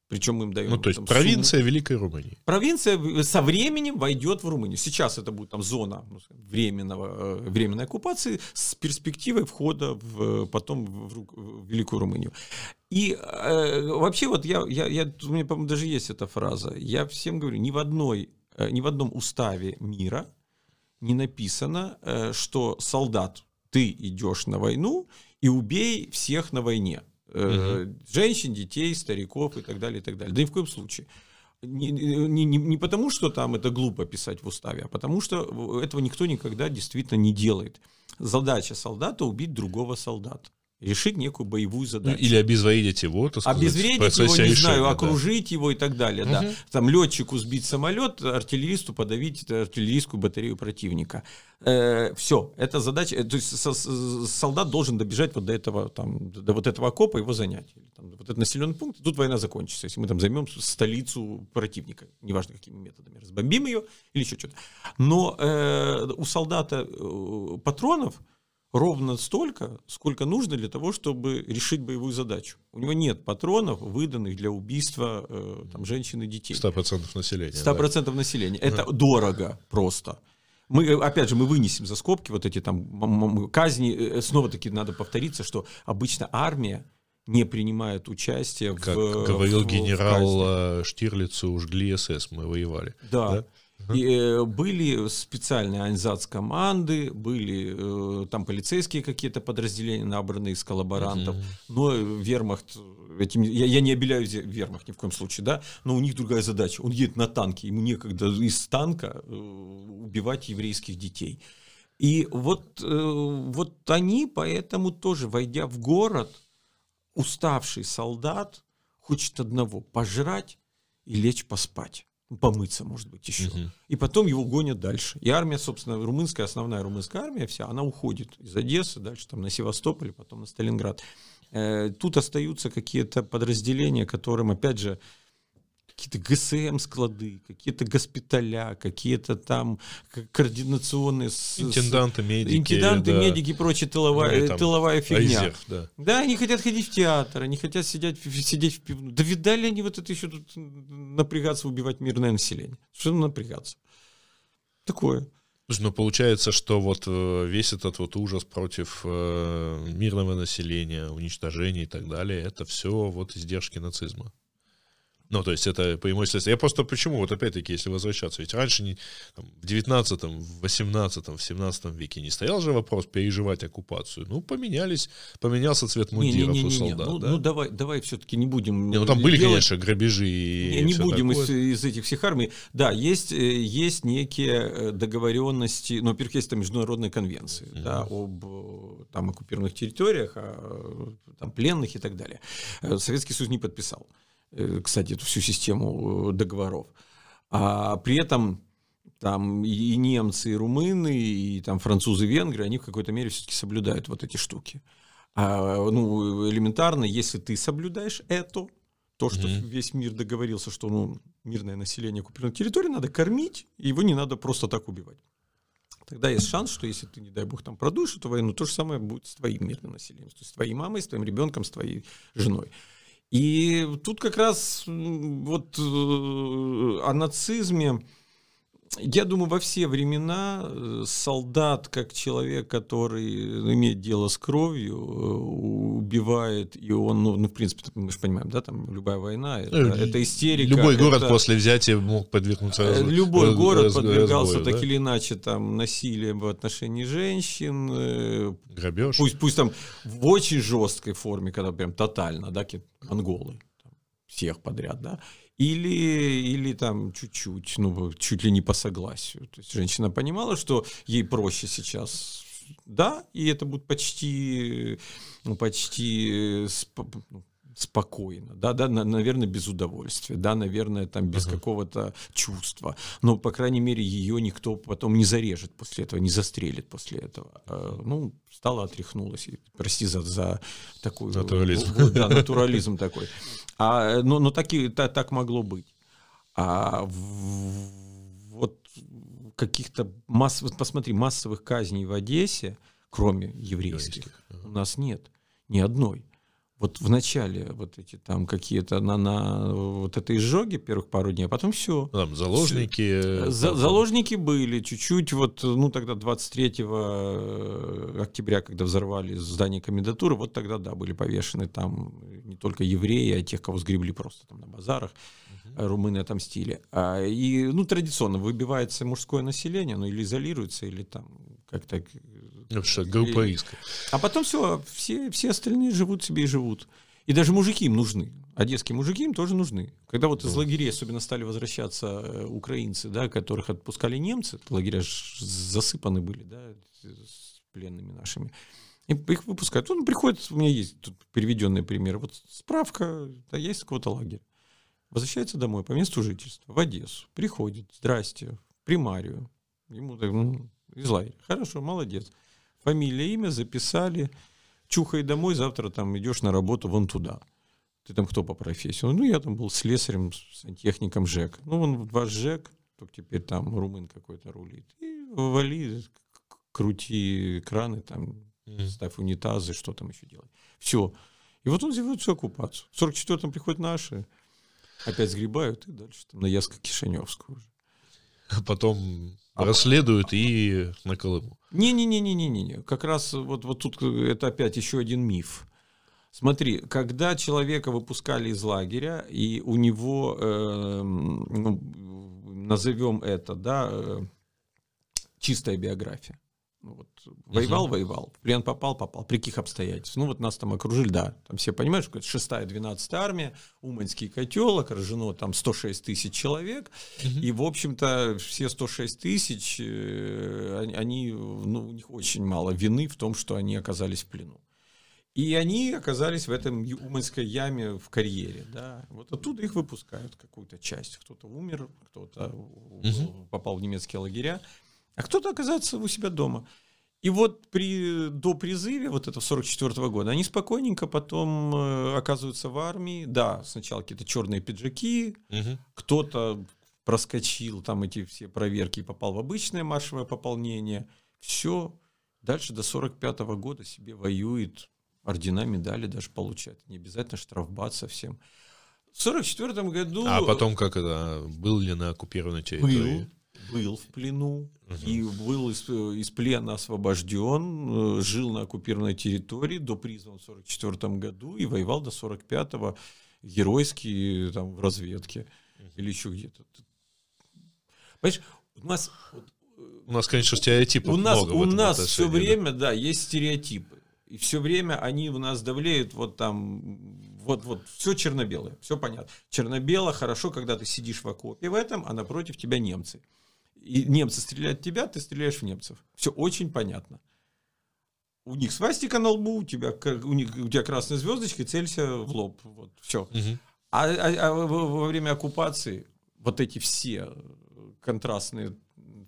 причем мы им даем. Ну, то есть там, провинция сумму. Великой Румынии. Провинция со временем войдет в Румынию. Сейчас это будет там зона ну, временного, э, временной оккупации с перспективой входа в, потом в, в Великую Румынию. И э, вообще вот я, я, я, у меня, по-моему, даже есть эта фраза. Я всем говорю, ни в, одной, э, ни в одном уставе мира не написано, э, что солдат, ты идешь на войну, и убей всех на войне. Угу. Женщин, детей, стариков и так далее, и так далее. Да ни в коем случае. Не, не, не, не потому, что там это глупо писать в уставе, а потому что этого никто никогда действительно не делает. Задача солдата убить другого солдата решить некую боевую задачу. Ну, или обезвредить его, так сказать, Обезвредить его, не решения, знаю, да. окружить его и так далее. Угу. Да. Там летчику сбить самолет, артиллеристу подавить артиллерийскую батарею противника. Э, все, это задача. Э, то есть солдат должен добежать вот до этого, там, до вот этого окопа, его занять. Или, там, вот этот населенный пункт, тут война закончится. Если мы там займем столицу противника, неважно какими методами, разбомбим ее или еще что-то. Но э, у солдата э, патронов ровно столько, сколько нужно для того, чтобы решить боевую задачу. У него нет патронов, выданных для убийства э, там, женщин и детей. 100% населения. 100% да? населения. Это ага. дорого просто. Мы, э, опять же, мы вынесем за скобки вот эти там казни. Э, снова-таки надо повториться, что обычно армия не принимают участие как в... говорил в, генерал в Штирлицу, жгли СС, мы воевали. Да. да? И э, были специальные анзац-команды, были э, там полицейские какие-то подразделения, набранные из коллаборантов, но вермахт, этим, я, я не обеляю вермахт ни в коем случае, да, но у них другая задача. Он едет на танке, ему некогда из танка э, убивать еврейских детей. И вот, вот они поэтому тоже, войдя в город, уставший солдат хочет одного – пожрать и лечь поспать помыться, может быть, еще. Угу. И потом его гонят дальше. И армия, собственно, румынская, основная румынская армия вся, она уходит из Одессы, дальше там на Севастополь, потом на Сталинград. Э, тут остаются какие-то подразделения, которым, опять же, какие-то ГСМ-склады, какие-то госпиталя, какие-то там координационные... Интенданты, медики. Интенданты, да. медики и прочая тыловая, ну, тыловая фигня. Айзер, да. да, они хотят ходить в театр, они хотят сидеть, сидеть в пивну. Да видали они вот это еще тут напрягаться, убивать мирное население? Что напрягаться? Такое. Слушай, ну получается, что вот э, весь этот вот ужас против э, мирного населения, уничтожения и так далее, это все вот издержки нацизма. Ну, то есть это преимущество. Я просто почему, вот опять-таки, если возвращаться, ведь раньше не, там, в 19 в 18 в 17 веке не стоял же вопрос переживать оккупацию. Ну, поменялись, поменялся цвет мундиров не, не, не, у солдат. Ну, да? ну давай, давай все-таки не будем... Не, ну, там были, делать... конечно, грабежи и Не, не будем из, из этих всех армий. Да, есть, э, есть некие э, договоренности, ну, во-первых, есть там международные конвенции, mm-hmm. да, об э, там оккупированных территориях, о, там, пленных и так далее. Советский Союз не подписал. Э, кстати, эту всю систему э, договоров. А при этом там и немцы, и румыны, и там французы, и венгры, они в какой-то мере все-таки соблюдают вот эти штуки. А, ну, элементарно, если ты соблюдаешь это, то, что mm-hmm. весь мир договорился, что ну, мирное население оккупированной территории надо кормить, и его не надо просто так убивать. Тогда есть шанс, что если ты, не дай бог, там продуешь эту войну, то же самое будет с твоим мирным населением, то есть с твоей мамой, с твоим ребенком, с твоей женой. И тут как раз вот э, о нацизме, я думаю, во все времена э, солдат, как человек, который имеет дело с кровью, э, убивает, и он, ну, ну в принципе, мы же понимаем, да, там любая война, это, это истерика. Любой это, город после взятия мог подвергнуться раз, Любой раз, город раз, подвергался разбою, так да? или иначе там насилием в отношении женщин. Грабеж. Пусть, пусть там в очень жесткой форме, когда прям тотально, да, монголы, всех подряд, да, или, или там чуть-чуть, ну, чуть ли не по согласию. То есть женщина понимала, что ей проще сейчас, да, и это будет почти, ну, почти ну, спокойно, да, да, наверное, без удовольствия, да, наверное, там без uh-huh. какого-то чувства, но, по крайней мере, ее никто потом не зарежет после этого, не застрелит после этого. А, ну, стала, отряхнулась, и, прости за, за такой... Натурализм. Да, натурализм такой. А, но но так, так могло быть. А в, вот каких-то масс, посмотри, массовых казней в Одессе, кроме еврейских, у нас нет ни одной вот в начале вот эти там какие-то на, на вот этой изжоги первых пару дней, а потом все. Там заложники. Э, За, заложники были чуть-чуть вот, ну тогда 23 э, октября, когда взорвали здание комендатуры, вот тогда, да, были повешены там не только евреи, а тех, кого сгребли просто там на базарах, угу. румыны отомстили. А, и, ну, традиционно выбивается мужское население, ну, или изолируется, или там как-то ну, что, группа риска. А потом все, все, все остальные живут себе и живут. И даже мужики им нужны. Одесские мужики им тоже нужны. Когда вот из лагерей особенно стали возвращаться э, украинцы, да, которых отпускали немцы, лагеря засыпаны были, да, с пленными нашими. И их выпускают. Он приходит, у меня есть тут переведенный пример. Вот справка, да, есть какого-то лагеря. Возвращается домой по месту жительства, в Одессу. Приходит, здрасте, в примарию. Ему так, ну, из лагеря. Хорошо, молодец фамилия, имя записали, чухай домой, завтра там идешь на работу вон туда. Ты там кто по профессии? Ну, я там был слесарем, сантехником ЖЭК. Ну, он ваш ЖЭК, только теперь там румын какой-то рулит. И вали, крути краны, там, ставь унитазы, что там еще делать. Все. И вот он делает всю оккупацию. В 44-м приходят наши, опять сгребают, и дальше там на Яско-Кишиневскую уже. А потом расследуют и на Колыму. Не-не-не-не-не-не. Как раз вот, вот тут это опять еще один миф. Смотри, когда человека выпускали из лагеря, и у него, э, ну, назовем это, да, э, чистая биография. Ну, вот, воевал, воевал, в плен попал, попал. При каких обстоятельствах? Ну, вот нас там окружили, да. Там все понимают, что это 6-я, 12-я армия, Уманский котел, окружено там 106 тысяч человек. Угу. И, в общем-то, все 106 тысяч, э, они, ну, у них очень мало вины в том, что они оказались в плену. И они оказались в этом Уманской яме в карьере. Да. Вот оттуда их выпускают какую-то часть. Кто-то умер, кто-то угу. попал в немецкие лагеря а кто-то оказаться у себя дома. И вот при, до призыве, вот это 44 -го года, они спокойненько потом э, оказываются в армии. Да, сначала какие-то черные пиджаки, угу. кто-то проскочил там эти все проверки и попал в обычное маршевое пополнение. Все. Дальше до 45 -го года себе воюет, ордена, медали даже получает. Не обязательно штрафбат совсем. В 44 году... А потом как это? Был ли на оккупированной территории? Был был в плену и был из, из плена освобожден, э, жил на оккупированной территории до призван в 1944 году и воевал до 45-го геройски там, в разведке или еще где-то. Понимаешь, у нас... У нас, конечно, стереотипов у нас, много. У нас все время, да, есть стереотипы. И все время они в нас давлеют вот там, вот, вот, все черно-белое, все понятно. Черно-бело хорошо, когда ты сидишь в окопе в этом, а напротив тебя немцы и немцы стреляют в тебя, ты стреляешь в немцев. Все очень понятно. У них свастика на лбу, у тебя, у них, у тебя красная звездочка, и целься в лоб. Вот, все. Угу. А, а, а во время оккупации вот эти все контрастные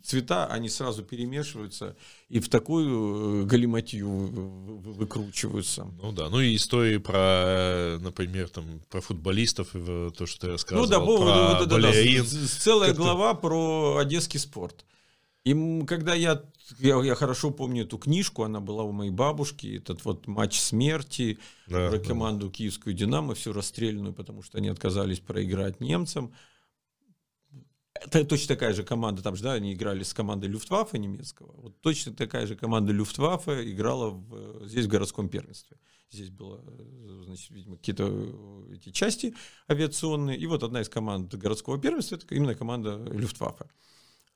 цвета, они сразу перемешиваются и в такую э, галиматью выкручиваются. Ну да, ну и истории про, например, там, про футболистов, то, что ты рассказывал, ну, да, про да, да, балерин. Да, целая глава про одесский спорт. И когда я, я, я хорошо помню эту книжку, она была у моей бабушки, этот вот матч смерти да, про команду да. киевскую «Динамо», всю расстрелянную, потому что они отказались проиграть немцам точно такая же команда, там же, да, они играли с командой Люфтваффе немецкого. Вот точно такая же команда Люфтваффе играла в, здесь в городском первенстве. Здесь было, значит, видимо, какие-то э, эти части авиационные. И вот одна из команд городского первенства, это именно команда Люфтваффе.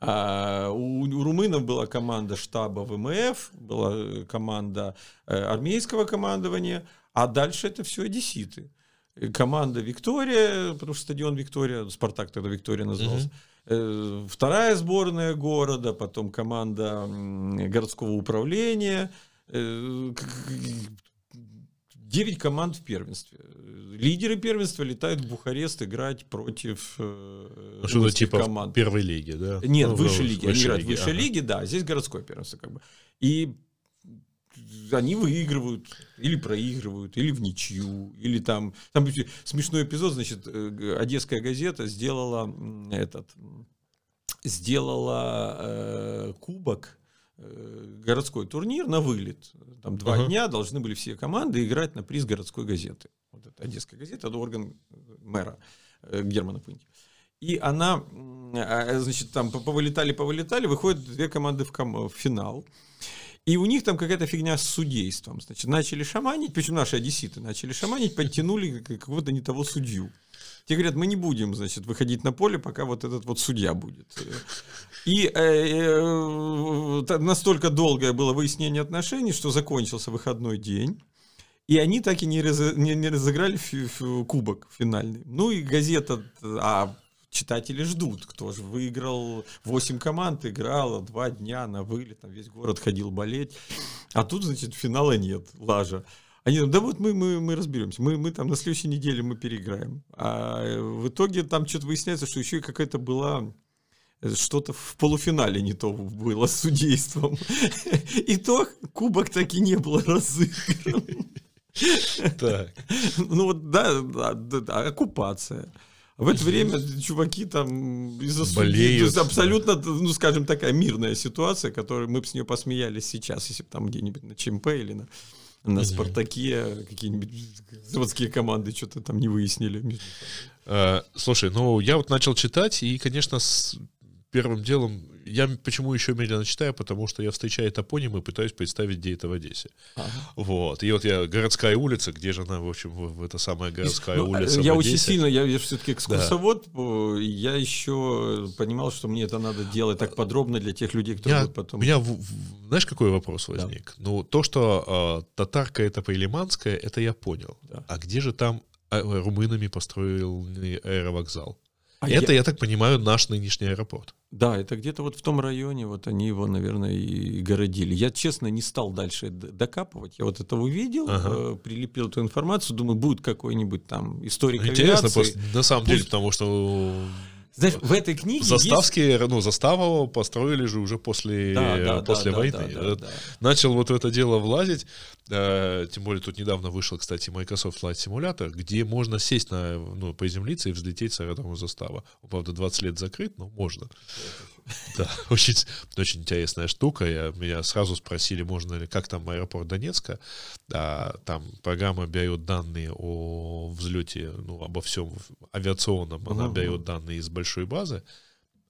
А у, у румынов была команда штаба ВМФ, была команда э, армейского командования, а дальше это все одесситы команда Виктория, потому что стадион Виктория, Спартак тогда Виктория назывался. Угу. Вторая сборная города, потом команда городского управления. Э, девять команд в первенстве. Лидеры первенства летают в Бухарест играть против э, ну, что-то типа команд. первой лиги, да? Нет, ну, выше лиги. Выше Они играют в высшей ага. лиге, да. Здесь городское первенство как бы. И они выигрывают или проигрывают, или в ничью, или там... Там смешной эпизод, значит, э, Одесская газета сделала этот... Сделала э, кубок, э, городской турнир на вылет. Там два uh-huh. дня должны были все команды играть на приз городской газеты. Вот это Одесская газета, это орган мэра э, Германа Пынти. И она, а, значит, там повылетали, повылетали, выходят две команды в, ком- в финал. И у них там какая-то фигня с судейством. Значит, начали шаманить, причем наши одесситы начали шаманить, подтянули какого-то не того судью. Те говорят, мы не будем, значит, выходить на поле, пока вот этот вот судья будет. И э, э, настолько долгое было выяснение отношений, что закончился выходной день. И они так и не, раз, не, не разыграли фи, фи, кубок финальный. Ну и газета, а читатели ждут, кто же выиграл, 8 команд играло, два дня на вылет, там весь город ходил болеть, а тут, значит, финала нет, лажа. Они говорят, да вот мы, мы, мы разберемся, мы, мы там на следующей неделе мы переиграем. А в итоге там что-то выясняется, что еще и какая-то была что-то в полуфинале не то было с судейством. И то кубок так и не был разыгран. Так. Ну вот, да, да, да, оккупация. В это время чуваки там из-за Болеют. Судьи, абсолютно, ну, скажем, такая мирная ситуация, которую мы бы с нее посмеялись сейчас, если бы там где-нибудь на ЧМП или на, на Спартаке какие-нибудь заводские команды что-то там не выяснили. А, слушай, ну я вот начал читать, и, конечно, с первым делом я почему еще медленно читаю, потому что я встречаю топоним и пытаюсь представить, где это в Одессе. Ага. Вот. И вот я городская улица, где же она, в общем, в, в эта самая городская ну, улица. Я очень сильно, я, я все-таки экскурсовод, да. я еще понимал, что мне это надо делать так подробно для тех людей, кто будет потом. У меня, знаешь, какой вопрос возник? Да. Ну, то, что э, татарка это по-илиманская, это я понял. Да. А где же там а, румынами построенный аэровокзал? А это, я... я так понимаю, наш нынешний аэропорт. Да, это где-то вот в том районе, вот они его, наверное, и городили. Я, честно, не стал дальше докапывать. Я вот это увидел, ага. э, прилепил эту информацию, думаю, будет какой-нибудь там историк Интересно, просто, на самом Пусть... деле, потому что знаешь, в этой книге Заставские, есть... ну, заставу построили же уже после, да, да, после да, войны. Да, да, да, Начал вот в это дело влазить, тем более тут недавно вышел, кстати, Microsoft Flight Simulator, где можно сесть на, ну, приземлиться и взлететь с аэродрома застава. Правда, 20 лет закрыт, но можно. Да, очень, очень интересная штука. Я, меня сразу спросили, можно ли, как там аэропорт Донецка. А, там программа берет данные о взлете, ну, обо всем авиационном. Она uh-huh. берет данные из большой базы,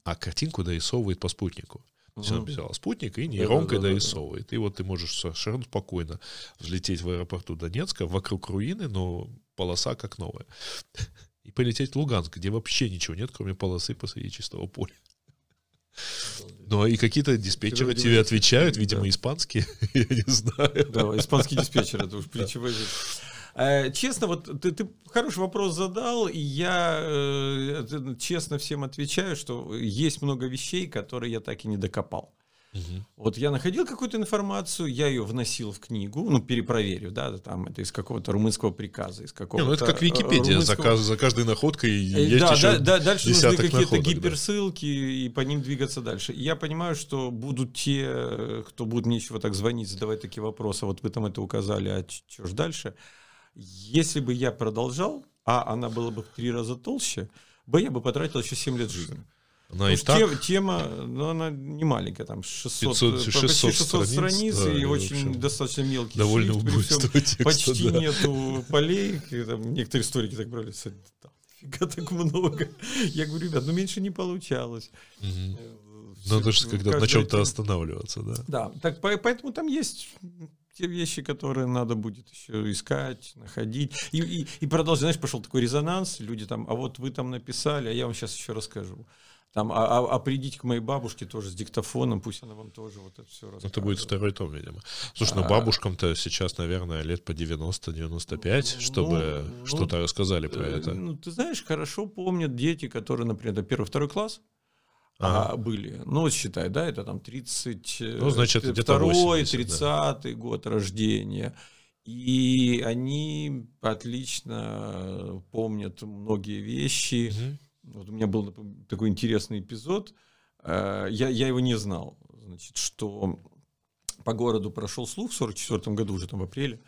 а картинку дорисовывает по спутнику. Uh-huh. Все написала спутник и нейронкой да, да, дорисовывает. И вот ты можешь совершенно спокойно взлететь в аэропорту Донецка, вокруг руины, но полоса как новая. И полететь в Луганск, где вообще ничего нет, кроме полосы посреди чистого поля. Ну, и какие-то диспетчеры Ты тебе отвечают, видимо, да. испанские, я не знаю. Да, испанский диспетчер, это уж плечевой э, Честно, вот ты, ты хороший вопрос задал, и я э, честно всем отвечаю, что есть много вещей, которые я так и не докопал. Угу. Вот я находил какую-то информацию, я ее вносил в книгу, ну, перепроверю, да, там это из какого-то румынского приказа, из какого-то... Ну, это как Википедия, румынского... за, за каждой находкой э, есть да, еще да, да, дальше нужны какие-то гиперссылки, да. и по ним двигаться дальше. И я понимаю, что будут те, кто будет мне вот так звонить, задавать такие вопросы, вот вы там это указали, а что ж дальше? Если бы я продолжал, а она была бы в три раза толще, бы я бы потратил еще 7 лет жизни. Она и так... Тема, тема, ну, она не маленькая, там 600, 500, 600, 600 страниц, страниц да, и очень общем, достаточно мелкий довольно шрифт, текста, почти да. нету полей, там, некоторые историки так брали, да, фига так много. Я говорю, ребят, ну меньше не получалось. Угу. Надо же когда на чем-то останавливаться, да. Да, так поэтому там есть те вещи, которые надо будет еще искать, находить. И, и, и продолжать, знаешь, пошел такой резонанс, люди там, а вот вы там написали, а я вам сейчас еще расскажу. Там, а, а, а придите к моей бабушке тоже с диктофоном, пусть она вам тоже вот это все расскажет. Это будет второй том, видимо. Слушай, ну а, бабушкам-то сейчас, наверное, лет по 90-95, ну, чтобы ну, что-то рассказали про это. Ну, ты знаешь, хорошо помнят дети, которые, например, первый, второй класс, ага. а, были. Ну, считай, да, это там 30... Ну, значит, где-то 30 да. год рождения. И они отлично помнят многие вещи. Угу вот у меня был такой интересный эпизод. Э, я, я его не знал. Значит, что по городу прошел слух в 1944 году, уже там в апреле,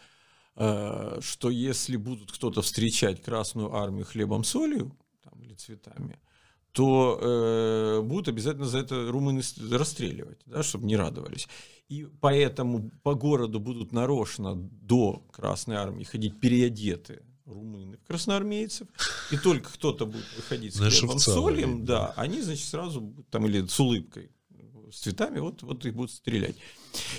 э, что если будут кто-то встречать Красную Армию хлебом солью там, или цветами, то э, будут обязательно за это румыны расстреливать, да, чтобы не радовались. И поэтому по городу будут нарочно до Красной Армии ходить переодетые румынов, красноармейцев, и только кто-то будет выходить с хлебом солем, да, они, значит, сразу там или с улыбкой, с цветами, вот, вот их будут стрелять.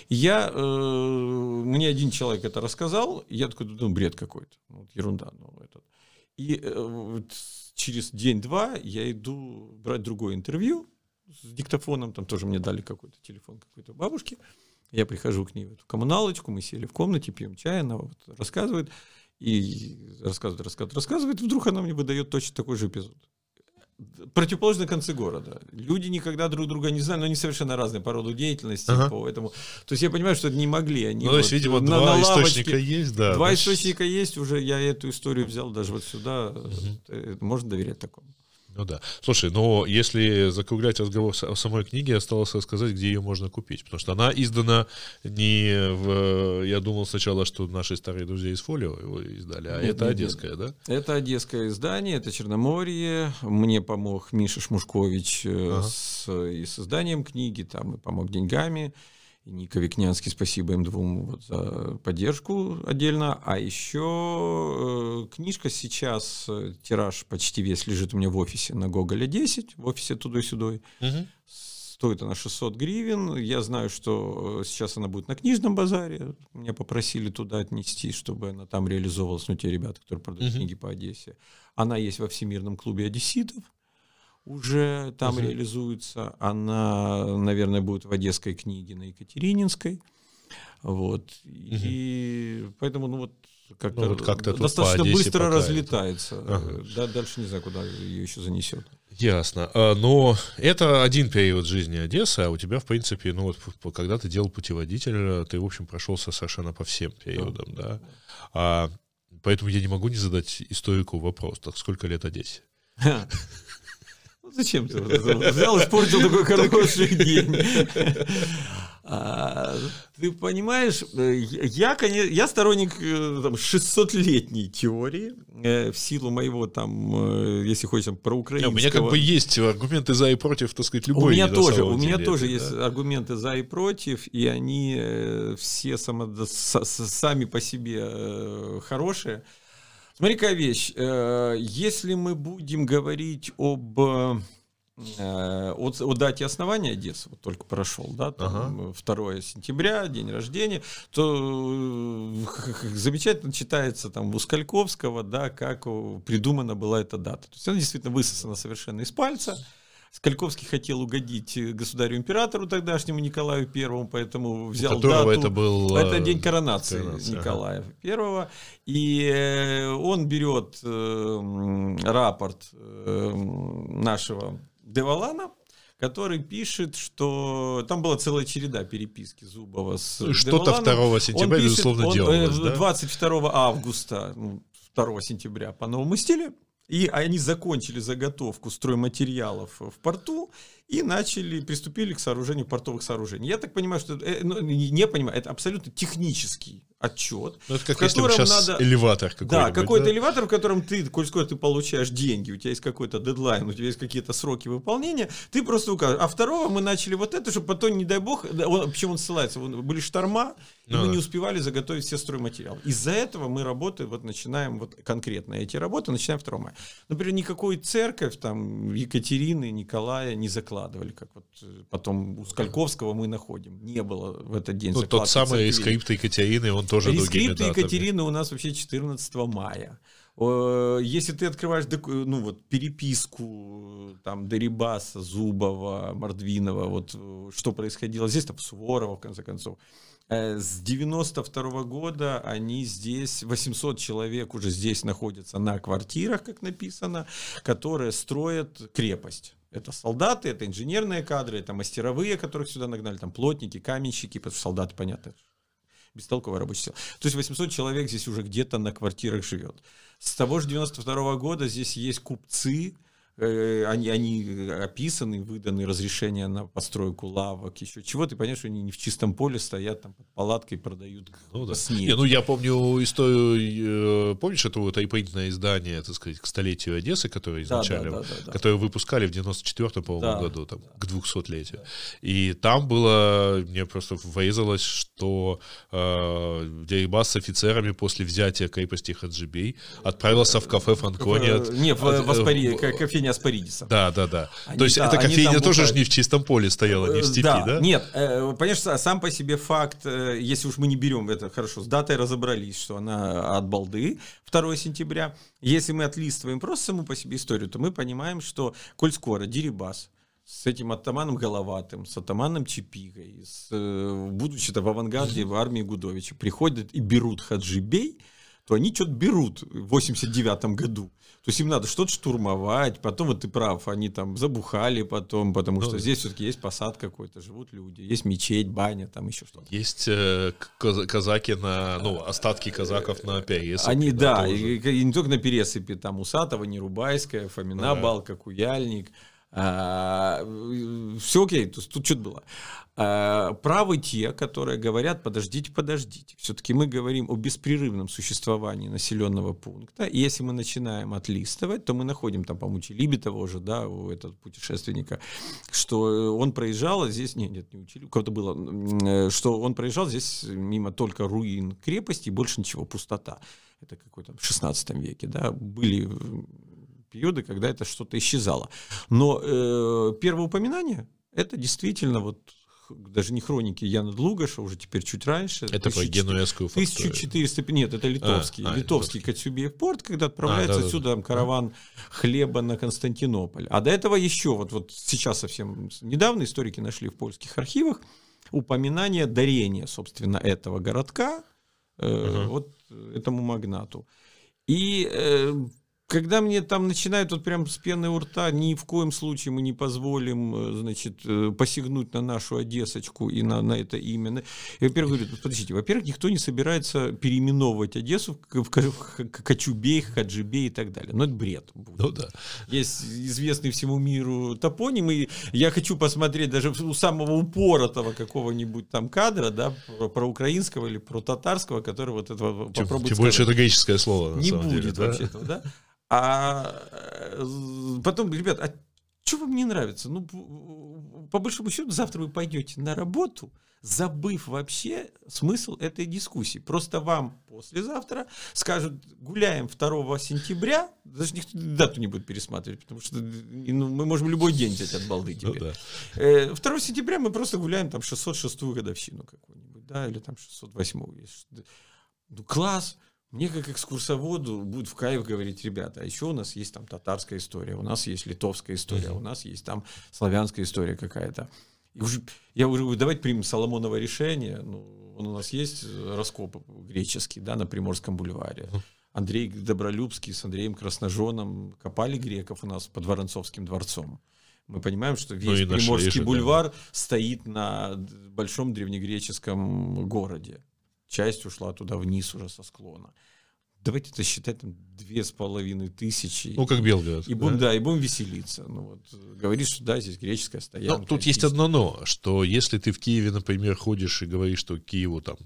Я, э, мне один человек это рассказал, я такой, ну, бред какой-то, ну, вот ерунда, ну, этот. И э, вот через день-два я иду брать другое интервью с диктофоном, там тоже мне дали какой-то телефон какой-то бабушки, я прихожу к ней в эту коммуналочку, мы сели в комнате, пьем чай, она вот рассказывает, и рассказывает, рассказывает, рассказывает, вдруг она мне выдает точно такой же эпизод. Противоположные концы города. Люди никогда друг друга не знают, но они совершенно разные по роду деятельности. Ага. Поэтому, то есть я понимаю, что не могли. Они ну, то есть, видимо, на, два на источника есть, да. Два значит... источника есть, уже я эту историю взял даже вот сюда. Угу. Можно доверять такому. Ну да. Слушай, но если закруглять разговор о самой книге, осталось рассказать, где ее можно купить. Потому что она издана не в... Я думал сначала, что наши старые друзья из Фолио его издали, а нет, это нет, одесское, нет. да? Это одесское издание, это Черноморье. Мне помог Миша Шмушкович э, ага. с, и с изданием книги, там и помог деньгами. Ника Викнянский, спасибо им двум вот за поддержку отдельно. А еще э, книжка сейчас, э, тираж почти весь лежит у меня в офисе на Гоголя 10, в офисе тудой-сюдой. Угу. Стоит она 600 гривен. Я знаю, что сейчас она будет на книжном базаре. Меня попросили туда отнести, чтобы она там реализовывалась. Ну, те ребята, которые продают uh-huh. книги по Одессе. Она есть во Всемирном клубе одесситов уже там uh-huh. реализуется. Она, наверное, будет в Одесской книге на Екатерининской. Вот. Uh-huh. И поэтому, ну вот, как-то, ну, вот как-то достаточно быстро пока разлетается. Ага. Да, дальше не знаю, куда ее еще занесет. Ясно. А, но это один период жизни Одессы, а у тебя, в принципе, ну вот, когда ты делал путеводитель, ты, в общем, прошелся совершенно по всем периодам, да? да? А, поэтому я не могу не задать историку вопрос. Так сколько лет Одессе? Зачем ты взял, испортил такой хороший день? А, ты понимаешь, э, я, конечно, я сторонник э, там, 600-летней теории э, в силу моего там, если хочешь, про украинского... У меня как бы есть аргументы за и против, так сказать, любой. У меня тоже, у меня тоже да? есть аргументы за и против, и они все само, сами по себе хорошие. Смотри, какая вещь. Если мы будем говорить об Э, о, о дате основания Одессы, вот только прошел, да, там ага. 2 сентября, день рождения, то э, замечательно читается там у Скальковского, да, как придумана была эта дата. То есть она действительно высосана совершенно из пальца. Скальковский хотел угодить государю-императору тогдашнему Николаю Первому, поэтому взял у дату. это был... Это день коронации, коронации Николая ага. Первого. И э, он берет э, рапорт э, нашего Девалана, который пишет, что там была целая череда переписки Зубова с ну, Что-то 2 сентября, он пишет, безусловно, он, делалось, да? 22 августа, 2 ну, сентября по новому стилю, и они закончили заготовку стройматериалов в порту и начали, приступили к сооружению портовых сооружений. Я так понимаю, что, э, ну, не понимаю, это абсолютно технический отчет. Ну, это как в котором сейчас надо... элеватор какой-то. Да, какой-то да? элеватор, в котором ты, коль скоро ты получаешь деньги, у тебя есть какой-то дедлайн, у тебя есть какие-то сроки выполнения, ты просто укажешь. А второго мы начали вот это, чтобы потом, не дай бог, он, почему он ссылается, были шторма, и ну, мы не успевали заготовить все стройматериалы. Из-за этого мы работаем, вот начинаем вот конкретно эти работы, начинаем 2 мая. Например, никакой церковь там Екатерины, Николая не закладывали, как вот э, потом у Скальковского мы находим. Не было в этот день ну, Тот самый скрипт Екатерины, он тоже Рескрипты Екатерины у нас вообще 14 мая. Если ты открываешь ну, вот, переписку там, Дерибаса, Зубова, Мордвинова, вот, что происходило здесь, там, Суворова, в конце концов, э, с 92 -го года они здесь, 800 человек уже здесь находятся на квартирах, как написано, которые строят крепость. Это солдаты, это инженерные кадры, это мастеровые, которых сюда нагнали, там плотники, каменщики, потому солдаты, понятно, бестолковая рабочая сила. То есть 800 человек здесь уже где-то на квартирах живет. С того же 92 -го года здесь есть купцы, они, они описаны, выданы разрешения на постройку лавок, еще чего. Ты понимаешь, что они не в чистом поле стоят там под палаткой, продают ну, да. снег. Не, ну, я помню историю, э, помнишь это вот айпринтное издание, так сказать, к столетию Одессы, которое изначально, да, да, да, да, которое выпускали в 94-м, по-моему, да, году, там, да. к 200-летию. Да. И там было, мне просто вырезалось, что э, Дерибас с офицерами после взятия крепости Хаджибей отправился в кафе Фанкони. От, не, в, в, в Аспари, кофейня Аспаридиса. Да, да, да. Они, То есть да, эта кофейня тоже же не в чистом поле стояла, не в степи, да? да? Нет, э, понимаешь, сам по себе факт, э, если уж мы не берем это, хорошо, с датой разобрались, что она от балды, 2 сентября. Если мы отлистываем просто саму по себе историю, то мы понимаем, что коль скоро Дерибас, с этим атаманом Головатым, с атаманом Чепигой, с, э, будучи-то в авангарде в армии Гудовича, приходят и берут Хаджибей, то они что-то берут в 89 году. То есть им надо что-то штурмовать, потом, вот ты прав, они там забухали потом, потому что ну, здесь все-таки есть посад какой-то, живут люди, есть мечеть, баня, там еще что-то. Есть э, казаки на, ну, остатки казаков на Пересыпи. Они, да, и, и не только на Пересыпи, там Усатова, Нерубайская, Фомина, да. Балка, Куяльник, все окей, тут, тут что-то было. А, правы те, которые говорят, подождите, подождите. Все-таки мы говорим о беспрерывном существовании населенного пункта. И если мы начинаем отлистывать, то мы находим там, по-моему, Челиби того же, да, у этого путешественника, что он проезжал, а здесь, нет, нет, не учили, у кого-то было, э, что он проезжал здесь мимо только руин крепости, и больше ничего, пустота. Это какой-то в 16 веке, да, были периоды, когда это что-то исчезало. Но э, первое упоминание Это действительно вот даже не хроники Яна Длугаша, уже теперь чуть раньше. Это по генуэзскую факторию. 1400, нет, это литовский, а, а, литовский Коцюбиев порт, когда отправляется а, да, отсюда да, да. караван хлеба на Константинополь. А до этого еще, вот, вот сейчас совсем недавно историки нашли в польских архивах упоминание дарения, собственно, этого городка э, uh вот этому магнату. И э, когда мне там начинают вот прям с пены у рта, ни в коем случае мы не позволим, э, значит, э, посягнуть на нашу Одессочку и на, на это имя. Я, во-первых, говорю, подождите, во-первых, никто не собирается переименовывать Одессу в, в, в Кочубей, Хаджибей и так далее. Но это бред. Будет. Ну да. Есть известный всему миру топоним, и я хочу посмотреть даже у самого упоротого какого-нибудь там кадра, да, про, про украинского или про татарского, который вот этого тем, попробует Тем сказать. больше это греческое слово, Не будет деле, да? вообще-то, да? А э, потом, ребят, а что вам не нравится? Ну, по большому счету, завтра вы пойдете на работу, забыв вообще смысл этой дискуссии. Просто вам послезавтра скажут, гуляем 2 сентября, даже никто дату не будет пересматривать, потому что ну, мы можем любой день взять от балды ну теперь. Ну, да. 2 э, сентября мы просто гуляем там 606-ю годовщину какую-нибудь, да, или там 608-ю. Ну, класс, мне как экскурсоводу будет в кайф говорить, ребята, а еще у нас есть там татарская история, у нас есть литовская история, у нас есть там славянская история какая-то. И уже, я уже говорю, давайте примем Соломоново решение. Ну, он у нас есть раскоп греческий, да, на Приморском бульваре. Андрей Добролюбский с Андреем Красножоном копали греков у нас под Воронцовским дворцом. Мы понимаем, что ну весь ну, Приморский бульвар да. стоит на большом древнегреческом городе часть ушла туда вниз уже со склона. Давайте это считать там две с половиной тысячи. Ну, как Белгород. И будем, да? да, и будем веселиться. Ну, вот, говоришь, что да, здесь греческая стоянка. Но тут есть одно но, что если ты в Киеве, например, ходишь и говоришь, что Киеву там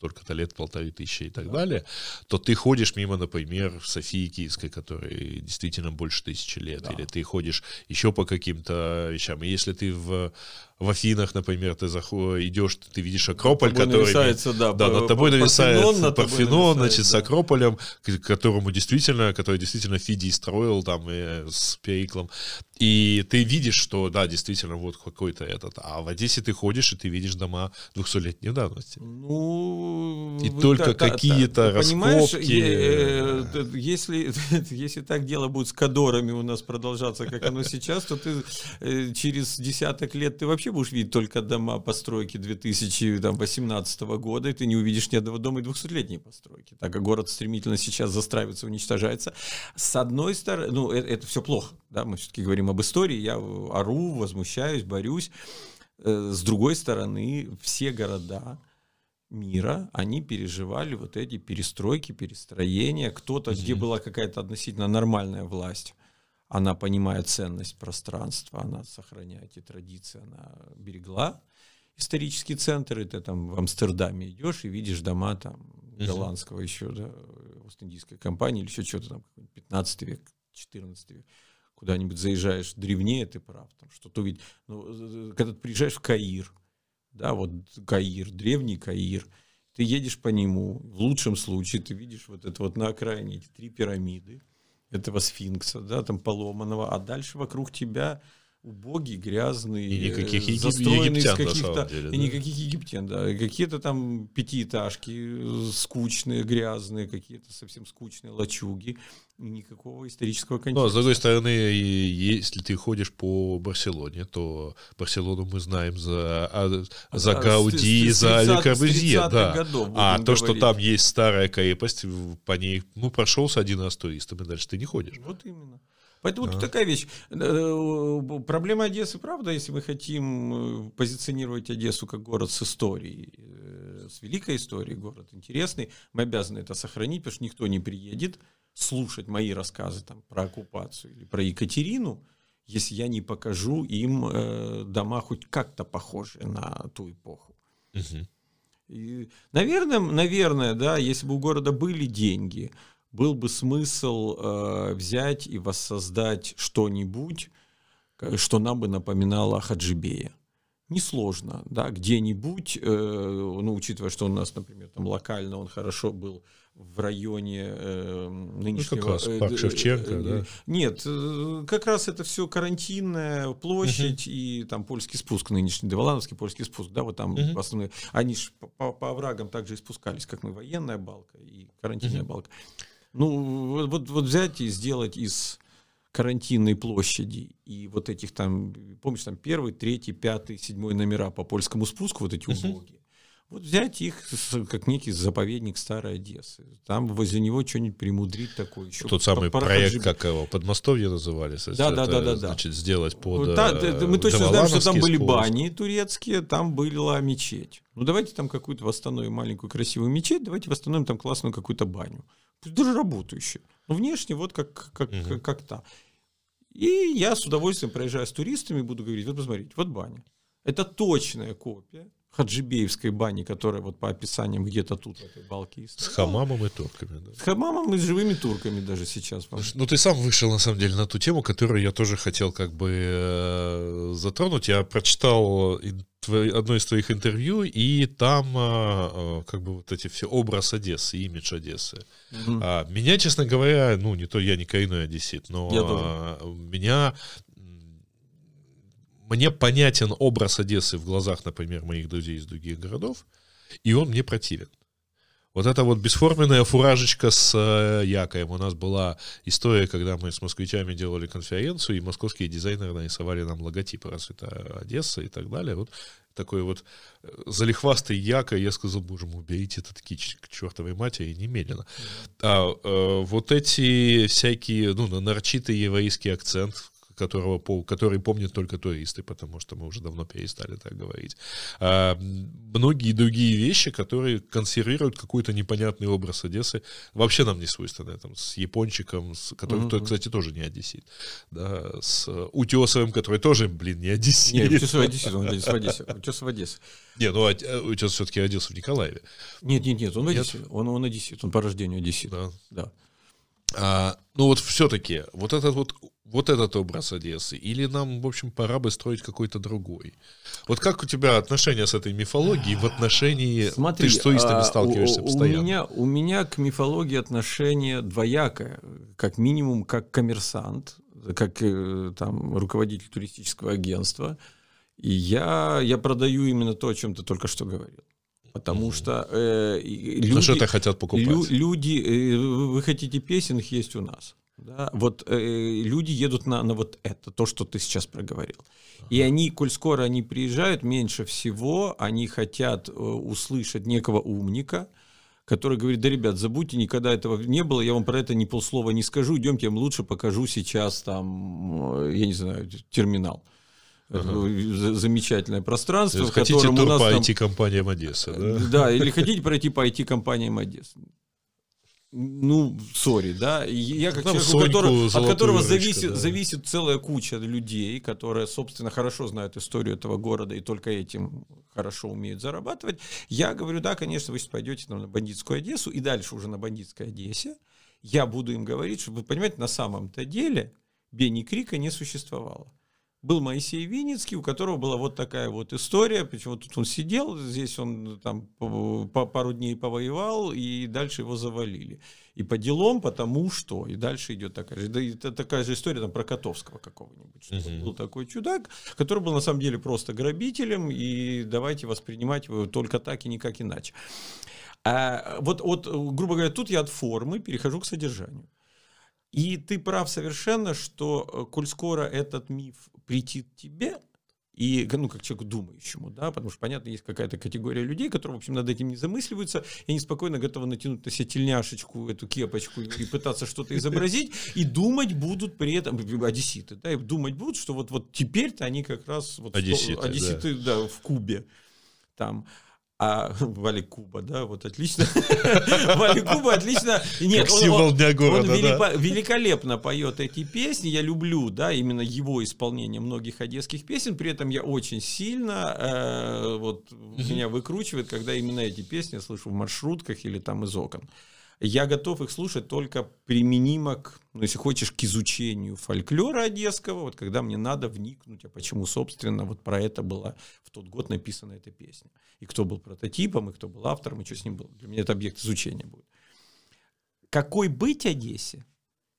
столько-то лет, полторы тысячи и так да. далее, то ты ходишь мимо, например, Софии Киевской, которой действительно больше тысячи лет, да. или ты ходишь еще по каким-то вещам. И если ты в в Афинах, например, ты заходишь, идешь, ты видишь Акрополь, который... Нависается, да, да, над тобой нависает Парфенон, Парфенон значит, да. с Акрополем, которому действительно, который действительно Фидий строил там и с Периклом. И ты видишь, что, да, действительно, вот какой-то этот. А в Одессе ты ходишь, и ты видишь дома 200-летней давности. Ну... И только та, какие-то раскопки. Э, э, если, если так дело будет с кадорами у нас продолжаться, как оно сейчас, то ты э, через десяток лет ты вообще вообще будешь видеть только дома постройки 2018 года, и ты не увидишь ни одного дома и 200-летней постройки, так как город стремительно сейчас застраивается, уничтожается. С одной стороны, ну, это, это все плохо, да, мы все-таки говорим об истории, я ору, возмущаюсь, борюсь. Э, с другой стороны, все города, мира, они переживали вот эти перестройки, перестроения. Кто-то, где была какая-то относительно нормальная власть, она понимает ценность пространства, она сохраняет эти традиции, она берегла исторический центр, и ты там в Амстердаме идешь и видишь дома там голландского еще, да, Ост-Индийской компании или еще что-то там, 15 век, 14 век, куда-нибудь заезжаешь древнее, ты прав, там что-то увидеть. Ну, когда ты приезжаешь в Каир, да, вот Каир, древний Каир, ты едешь по нему, в лучшем случае ты видишь вот это вот на окраине эти три пирамиды, этого сфинкса, да, там поломанного, а дальше вокруг тебя убогий, грязный, и никаких егип... застроенный египтян, из каких-то, деле, и да. никаких египтян, да, какие-то там пятиэтажки э, скучные, грязные, какие-то совсем скучные лачуги, никакого исторического контекста. Но, с другой стороны, если ты ходишь по Барселоне, то Барселону мы знаем за, а, за да, Гауди, с, с 30, за Али Корбюзье, да. Годов, а то, говорить. что там есть старая крепость, по ней, ну, прошелся один раз туристом, и дальше ты не ходишь. Вот именно. Поэтому да. тут такая вещь. Э, проблема Одессы, правда, если мы хотим э, позиционировать Одессу как город с историей, э, с великой историей, город интересный, мы обязаны это сохранить, потому что никто не приедет слушать мои рассказы там, про оккупацию или про Екатерину, если я не покажу им э, дома хоть как-то похожие на ту эпоху. Угу. И, наверное, наверное, да, если бы у города были деньги, был бы смысл э, взять и воссоздать что-нибудь, что нам бы напоминало о Хаджибее. несложно, да, где-нибудь, э, ну, учитывая, что у нас, например, там локально он хорошо был в районе э, нынешнего... Ну, как раз э, парк Шевченко, э, да? Нет, э, как раз это все карантинная площадь uh-huh. и там польский спуск нынешний, Деволановский польский спуск, да, вот там uh-huh. основные... Они же по, по оврагам также и спускались, как мы, военная балка и карантинная uh-huh. балка. Ну, вот, вот взять и сделать из карантинной площади и вот этих там, помнишь, там первый, третий, пятый, седьмой номера по польскому спуску, вот эти убогие, вот взять их как некий заповедник Старой Одессы. Там возле него что-нибудь примудрить такое еще. Тот самый проект, как его, Подмостовье называли. Да, да, да, да. Значит, сделать под да, да, Мы точно знаем, что там были бани турецкие, там была мечеть. Ну, давайте там какую-то восстановим маленькую красивую мечеть, давайте восстановим там классную какую-то баню. Даже работающую. Но внешне вот как, как, угу. как, как та. И я с удовольствием проезжаю с туристами, буду говорить, вот посмотрите, вот баня. Это точная копия хаджибеевской бани, которая вот по описаниям где-то тут, в этой балке С хамамом и турками, да. С хамамом и с живыми турками даже сейчас. Ну, ты сам вышел, на самом деле, на ту тему, которую я тоже хотел как бы э, затронуть. Я прочитал одно из твоих интервью, и там э, э, как бы вот эти все образ Одессы, имидж Одессы. Угу. А, меня, честно говоря, ну, не то я не коренной одессит, но а, меня мне понятен образ Одессы в глазах, например, моих друзей из других городов, и он мне противен. Вот эта вот бесформенная фуражечка с э, якорем. У нас была история, когда мы с москвичами делали конференцию, и московские дизайнеры нарисовали нам логотип «Развита Одесса» и так далее. Вот такой вот э, залихвастый яко, я сказал, боже мой, уберите этот кич к чертовой матери немедленно. А, а вот эти всякие, ну, нарочитый еврейский акцент, которого, который помнят только туристы, потому что мы уже давно перестали так говорить. А многие другие вещи, которые консервируют какой-то непонятный образ Одессы, вообще нам не свойственно. Там, с япончиком, с, который, mm-hmm. кстати, тоже не одессит. Да, с Утесовым, который тоже, блин, не одессит. Нет, Утесов одессит, он в Одессе. Утесов в Одессе. Не, ну э, Утесов все-таки родился в Николаеве. Нет, нет, нет, он в Одессе. Он, он одессит, он по рождению одессит. Да. да. А, ну вот все-таки, вот этот вот вот этот образ Одессы, или нам, в общем, пора бы строить какой-то другой? Вот как у тебя отношения с этой мифологией в отношении... Смотри, ты с туристами а, сталкиваешься у, постоянно. У меня, у меня к мифологии отношение двоякое. Как минимум, как коммерсант, как э, там, руководитель туристического агентства. И я, я продаю именно то, о чем ты только что говорил. Потому что э, люди, ну, что это хотят покупать? Лю, люди, э, вы хотите песен, их есть у нас. Да? Вот э, люди едут на, на вот это, то, что ты сейчас проговорил. И они, коль скоро они приезжают, меньше всего они хотят э, услышать некого умника, который говорит, да, ребят, забудьте, никогда этого не было, я вам про это ни полслова не скажу, идемте, я вам лучше покажу сейчас там, э, я не знаю, терминал. Uh-huh. Замечательное пространство, в хотите котором тур у нас по IT-компаниям Одессы, да? Да, или хотите пройти по IT-компаниям Одессы ну, сори, да, я как человек, которого, от которого зависит, да. зависит целая куча людей, которые, собственно, хорошо знают историю этого города и только этим хорошо умеют зарабатывать, я говорю, да, конечно, вы сейчас пойдете там, на бандитскую Одессу и дальше уже на бандитской Одессе, я буду им говорить, чтобы вы понимаете, на самом-то деле Бенни Крика не существовало был Моисей Винницкий, у которого была вот такая вот история, почему тут он сидел, здесь он там по пару дней повоевал, и дальше его завалили. И по делам, потому что, и дальше идет такая же, да, это такая же история там про Котовского какого-нибудь, что был такой чудак, который был на самом деле просто грабителем, и давайте воспринимать его только так и никак иначе. А вот, вот, грубо говоря, тут я от формы перехожу к содержанию. И ты прав совершенно, что э, коль скоро этот миф претит тебе, и, ну, как человеку думающему, да, потому что, понятно, есть какая-то категория людей, которые, в общем, над этим не замысливаются, и они спокойно готовы натянуть на себя тельняшечку, эту кепочку и пытаться что-то изобразить, и думать будут при этом, одесситы, да, и думать будут, что вот, вот теперь-то они как раз, вот, одесситы, одесситы да. да, в Кубе, там, а Вали Куба, да, вот отлично. Вали Куба отлично. Нет, как он, он, дня города, он да. великолепно поет эти песни. Я люблю, да, именно его исполнение многих одесских песен. При этом я очень сильно э, вот меня выкручивает, когда именно эти песни я слышу в маршрутках или там из окон. Я готов их слушать только применимо к, ну, если хочешь, к изучению фольклора одесского, вот когда мне надо вникнуть, а почему, собственно, вот про это была в тот год написана эта песня. И кто был прототипом, и кто был автором, и что с ним было. Для меня это объект изучения будет. Какой быть Одессе?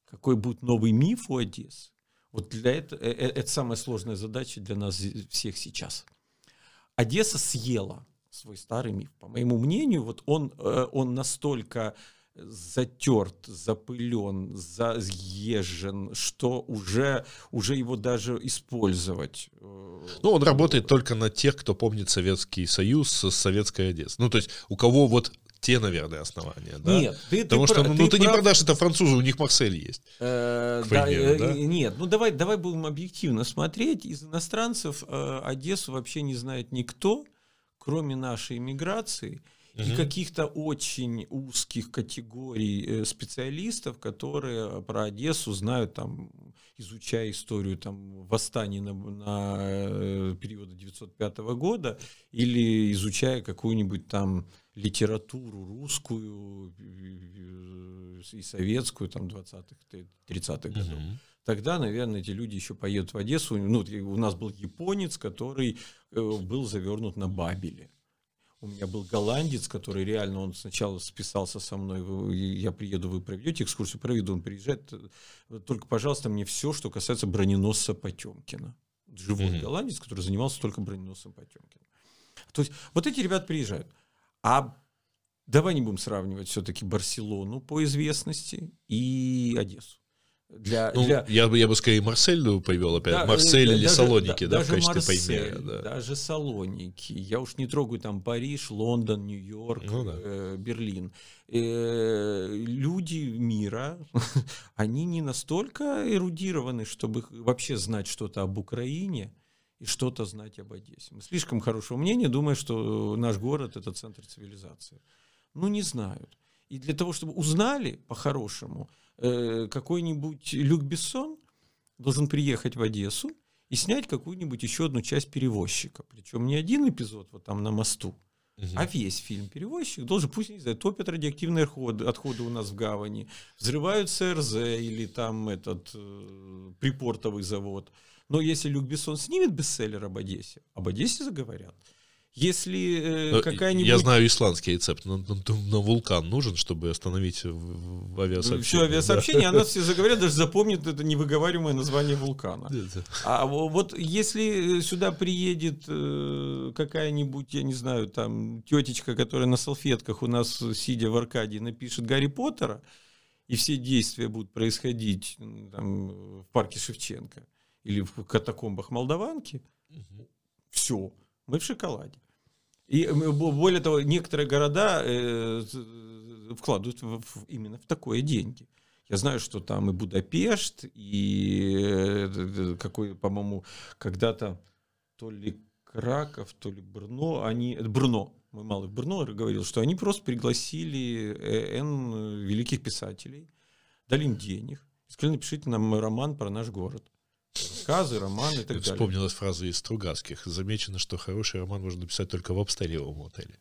Какой будет новый миф у Одессы? Вот для этого, э, э, это самая сложная задача для нас всех сейчас. Одесса съела свой старый миф. По моему мнению, вот он, э, он настолько затерт, запылен, заезжен, что уже, уже его даже использовать. Э, ну, он работает только на тех, кто помнит Советский Союз с советской Одессы. Ну, то есть у кого вот те, наверное, основания, да? Нет, ты, Потому ты что, ну, ты, ты прав... не продашь это французу, у них Марсель есть. Э, примеру, да, да? Нет, ну давай, давай будем объективно смотреть. Из иностранцев э, Одессу вообще не знает никто, кроме нашей иммиграции угу. и каких-то очень узких категорий э, специалистов, которые про Одессу знают, там, изучая историю там, восстаний на, на э, периода 905 года или изучая какую-нибудь там литературу русскую э, и советскую там 20-х, 30-х годов. Угу. Тогда, наверное, эти люди еще поедут в Одессу. Ну, у нас был японец, который был завернут на Бабеле. У меня был голландец, который реально, он сначала списался со мной, я приеду, вы проведете экскурсию, проведу, он приезжает. Только, пожалуйста, мне все, что касается броненосца Потемкина. Живой mm-hmm. голландец, который занимался только броненосцем Потемкина. То есть вот эти ребята приезжают. А давай не будем сравнивать все-таки Барселону по известности и Одессу. Для, ну, для... Я, бы, я бы скорее Марсель повел опять. Да, Марсель да, или даже, Салоники, да, да, в качестве Марсель, примера. Да. Даже Салоники. Я уж не трогаю там Париж, Лондон, Нью-Йорк, ну, да. э, Берлин. Э, люди мира, они не настолько эрудированы, чтобы вообще знать что-то об Украине и что-то знать об Одессе. Мы слишком хорошего мнения, думая, что наш город это центр цивилизации. Ну, не знают. И для того, чтобы узнали по-хорошему, Э, какой-нибудь Люк Бессон должен приехать в Одессу и снять какую-нибудь еще одну часть перевозчика. Причем не один эпизод вот там на мосту, угу. а весь фильм перевозчик должен, пусть не знаю, топят радиоактивные отходы, отходы у нас в гавани, взрывают ЦРЗ или там этот э, припортовый завод. Но если Люк Бессон снимет бестселлер об Одессе, об Одессе заговорят. Если э, какая-нибудь... Я знаю исландский рецепт. На, на, на вулкан нужен, чтобы остановить авиасообщение. Все авиасообщение, да. она все заговорят, даже запомнит это невыговариваемое название вулкана. А вот если сюда приедет э, какая-нибудь, я не знаю, там тетечка, которая на салфетках у нас, сидя в Аркадии, напишет Гарри Поттера, и все действия будут происходить там, в парке Шевченко или в катакомбах Молдаванки, угу. все мы в шоколаде. И более того, некоторые города э, вкладывают в, в, именно в такое деньги. Я знаю, что там и Будапешт, и э, какой, по-моему, когда-то то ли Краков, то ли Брно, они, Брно, мой малый Брно говорил, что они просто пригласили э, N великих писателей, дали им денег, сказали, напишите нам роман про наш город рассказы, романы и так далее. Вспомнилась фраза из Стругацких. Замечено, что хороший роман можно написать только в обстарелом отеле.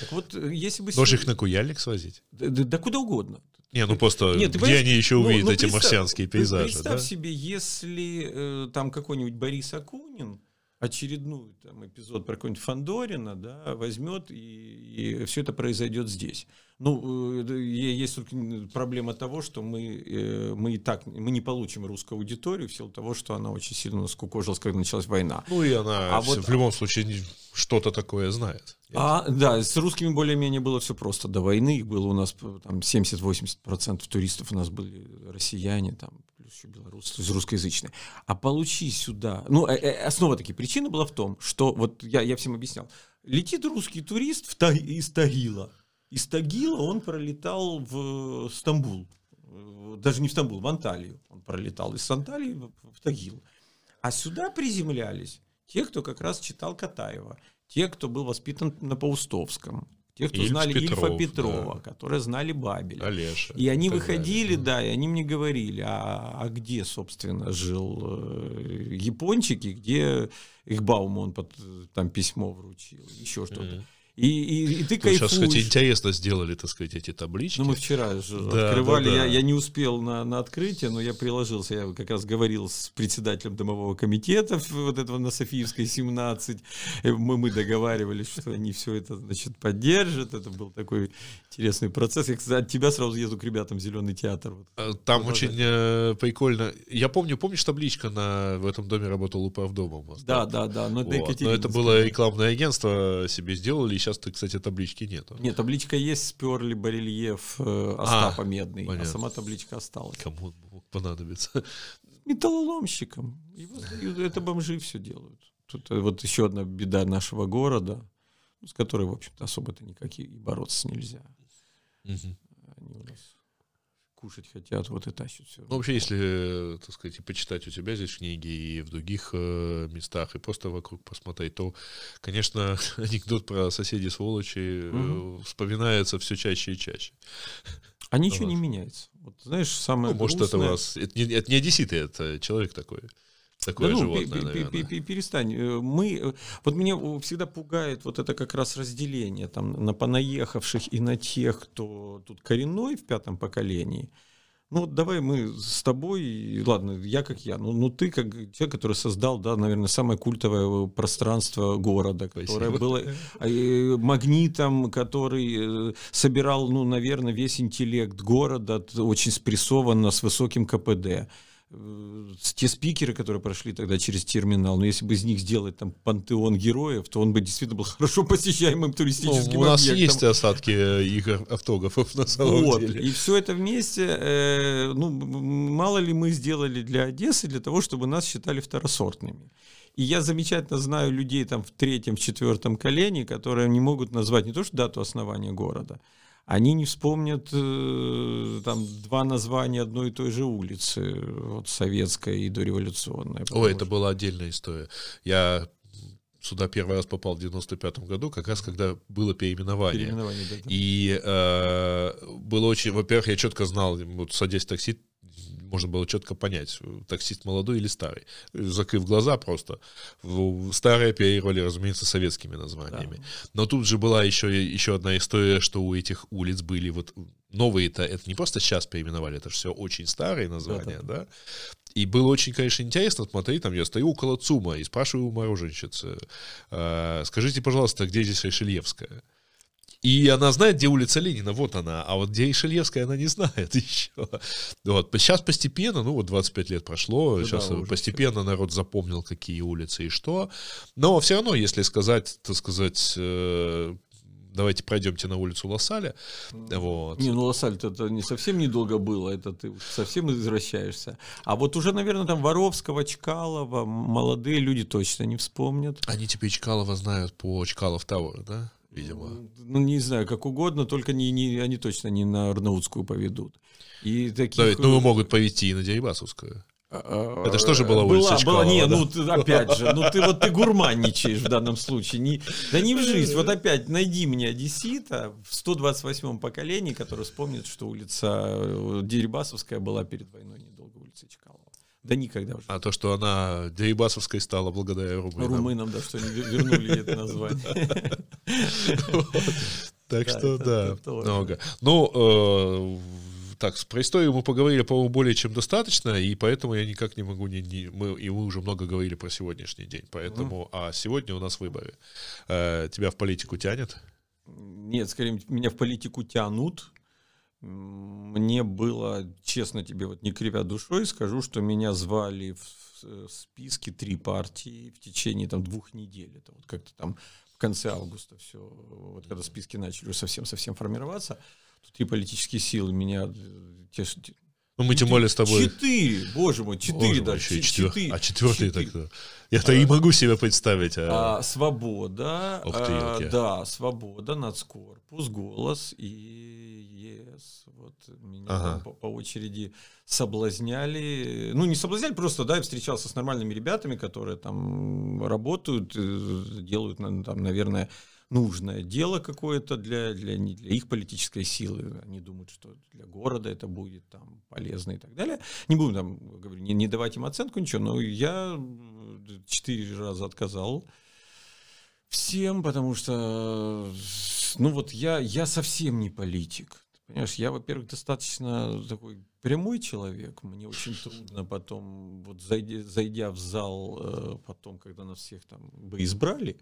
Так вот, э, если бы... Можешь их на Куяльник свозить? Да, да, да куда угодно. Не, ну просто Нет, где они еще увидят ну, ну, эти марсианские пейзажи? Представь да? себе, если э, там какой-нибудь Борис Акунин очередной там, эпизод про какого-нибудь Фандорина да, возьмет, и, и все это произойдет здесь. Ну, э, есть только проблема того, что мы, э, мы и так мы не получим русскую аудиторию в силу того, что она очень сильно скукожилась, когда началась война. Ну и она а в, вот, любом случае что-то такое знает. А, да, с русскими более-менее было все просто. До войны их было у нас там 70-80% туристов у нас были россияне, там, еще белорусы, есть русскоязычные. А получи сюда... Ну, э, основа такие причины была в том, что, вот я, я всем объяснял, летит русский турист в, из Тагила, из Тагила он пролетал в Стамбул. Даже не в Стамбул, в Анталию. Он пролетал из Анталии в Тагил. А сюда приземлялись те, кто как раз читал Катаева, те, кто был воспитан на Паустовском, те, кто Ильф знали Петров, Ильфа Петрова, да. которые знали Бабеля. Олеша. И они выходили, далее. да, и они мне говорили, а, а где, собственно, жил э, япончики, где их Бауму он под, там письмо вручил, еще что-то. Mm-hmm. И, и, и ты кайфуешь. Сейчас, кстати, интересно сделали, так сказать, эти таблички. Ну, мы вчера же да, открывали, да, да. Я, я не успел на, на открытие, но я приложился, я как раз говорил с председателем домового комитета вот этого на Софиевской 17, мы, мы договаривались, что они все это, значит, поддержат, это был такой интересный процесс. Я, кстати, от тебя сразу еду к ребятам в Зеленый театр. Вот. А, там вот очень э, прикольно. Я помню, помнишь табличка на в этом доме работал управдомом? Да, да, да. Но, вот. но это было рекламное агентство себе сделали, сейчас, кстати, таблички нету. Нет, табличка есть, сперли барельеф э, Остапа а, Медный, а понятно. а сама табличка осталась. Кому понадобится? Металлоломщикам. Это бомжи все делают. Тут э, вот еще одна беда нашего города, с которой, в общем-то, особо-то никак и бороться нельзя. Угу. Они у нас кушать хотят, вот и тащат все. Ну, вообще, если, так сказать, и почитать у тебя здесь книги и в других э, местах, и просто вокруг посмотреть, то, конечно, анекдот про соседей сволочи угу. вспоминается все чаще и чаще. А ничего вот. не меняется. Вот, знаешь, самое ну, может, это у вас... Это не, это не одесситы, это человек такой. Такое да ну, животное, наверное. Перестань. Э, мы, э, вот меня всегда пугает вот это как раз разделение там, на понаехавших и на тех, кто тут коренной в пятом поколении. Ну вот давай мы с тобой, ладно, я как я, ну, ну ты как человек, который создал, да, наверное, самое культовое пространство города, которое Спасибо. было э, магнитом, который собирал, ну, наверное, весь интеллект города, очень спрессованно, с высоким КПД. Э, те спикеры, которые прошли тогда через терминал, но если бы из них сделать там пантеон героев, то он бы действительно был хорошо посещаемым туристическим ну, у нас объектом. есть осадки э, их автографов на самом вот. деле. И все это вместе, э, ну, мало ли мы сделали для Одессы, для того, чтобы нас считали второсортными. И я замечательно знаю людей там в третьем, в четвертом колене, которые не могут назвать не то что дату основания города, они не вспомнят э, там два названия одной и той же улицы, вот советская и дореволюционная. Ой, это была отдельная история. Я сюда первый раз попал в 95-м году, как раз когда было переименование. переименование да, да. И э, было очень, во-первых, я четко знал, вот садясь в такси, можно было четко понять, таксист молодой или старый. Закрыв глаза просто. Старые оперировали, разумеется, советскими названиями. Да. Но тут же была еще, еще одна история, что у этих улиц были вот новые-то, это не просто сейчас переименовали, это же все очень старые названия, да, да. да? И было очень, конечно, интересно смотреть, там я стою около ЦУМа и спрашиваю у мороженщицы, э, скажите, пожалуйста, где здесь Решельевская? И она знает, где улица Ленина, вот она. А вот где Ишельевская, она не знает еще. Вот. Сейчас постепенно, ну вот 25 лет прошло, ну, сейчас да, постепенно народ запомнил, какие улицы и что. Но все равно, если сказать, так сказать, э, давайте пройдемте на улицу Лосаля. Вот. Не, ну Лосаль это не совсем недолго было, это ты совсем возвращаешься. А вот уже, наверное, там Воровского, Чкалова, молодые люди точно не вспомнят. Они теперь Чкалова знают по Чкалов Тауэр, да? Видимо. Ну, не знаю, как угодно, только не, не, они точно не на Арнаутскую поведут. И таких... Да, ну, могут повести и на Дерибасовскую. А, Это что же была улица была, была, не, да? ну ты, опять же, ну ты вот ты гурманничаешь в данном случае. Не, да не в жизнь. Вот опять найди мне одессита в 128-м поколении, который вспомнит, что улица э, Дерибасовская была перед войной. Да никогда уже. А то, что она Дерибасовской стала благодаря румынам. Румынам, да, что они вернули это название. Так что да, много. Ну, э, так, про историю мы поговорили, по-моему, более чем достаточно, и поэтому я никак не могу, не, не, мы, и мы уже много говорили про сегодняшний день, поэтому, а сегодня у нас выборы. Э, тебя в политику тянет? Нет, скорее, меня в политику тянут, мне было, честно тебе, вот не кривя душой, скажу, что меня звали в списке три партии в течение там двух недель. Это вот как-то там в конце августа все, вот когда списки начали совсем-совсем формироваться, то три политические силы меня э, те, ну, мы тем более с тобой... Четыре, боже мой, четыре даже. Четвер... А четвертый так-то... Я-то и могу себе представить. А... А, свобода, а, да, свобода, нацкорпус, голос и ЕС. Вот меня по очереди соблазняли. Ну, не соблазняли, просто, да, я встречался с нормальными ребятами, которые там работают, э, делают, там, наверное, нужное дело какое-то для, для, не для их политической силы. Они думают, что для города это будет там полезно и так далее. Не будем там, говорю, не, не давать им оценку, ничего, но я четыре раза отказал Всем, потому что, ну вот я, я совсем не политик. Понимаешь, я, во-первых, достаточно такой прямой человек. Мне очень трудно потом, вот зайдя, зайдя в зал, э, потом, когда нас всех там бы избрали,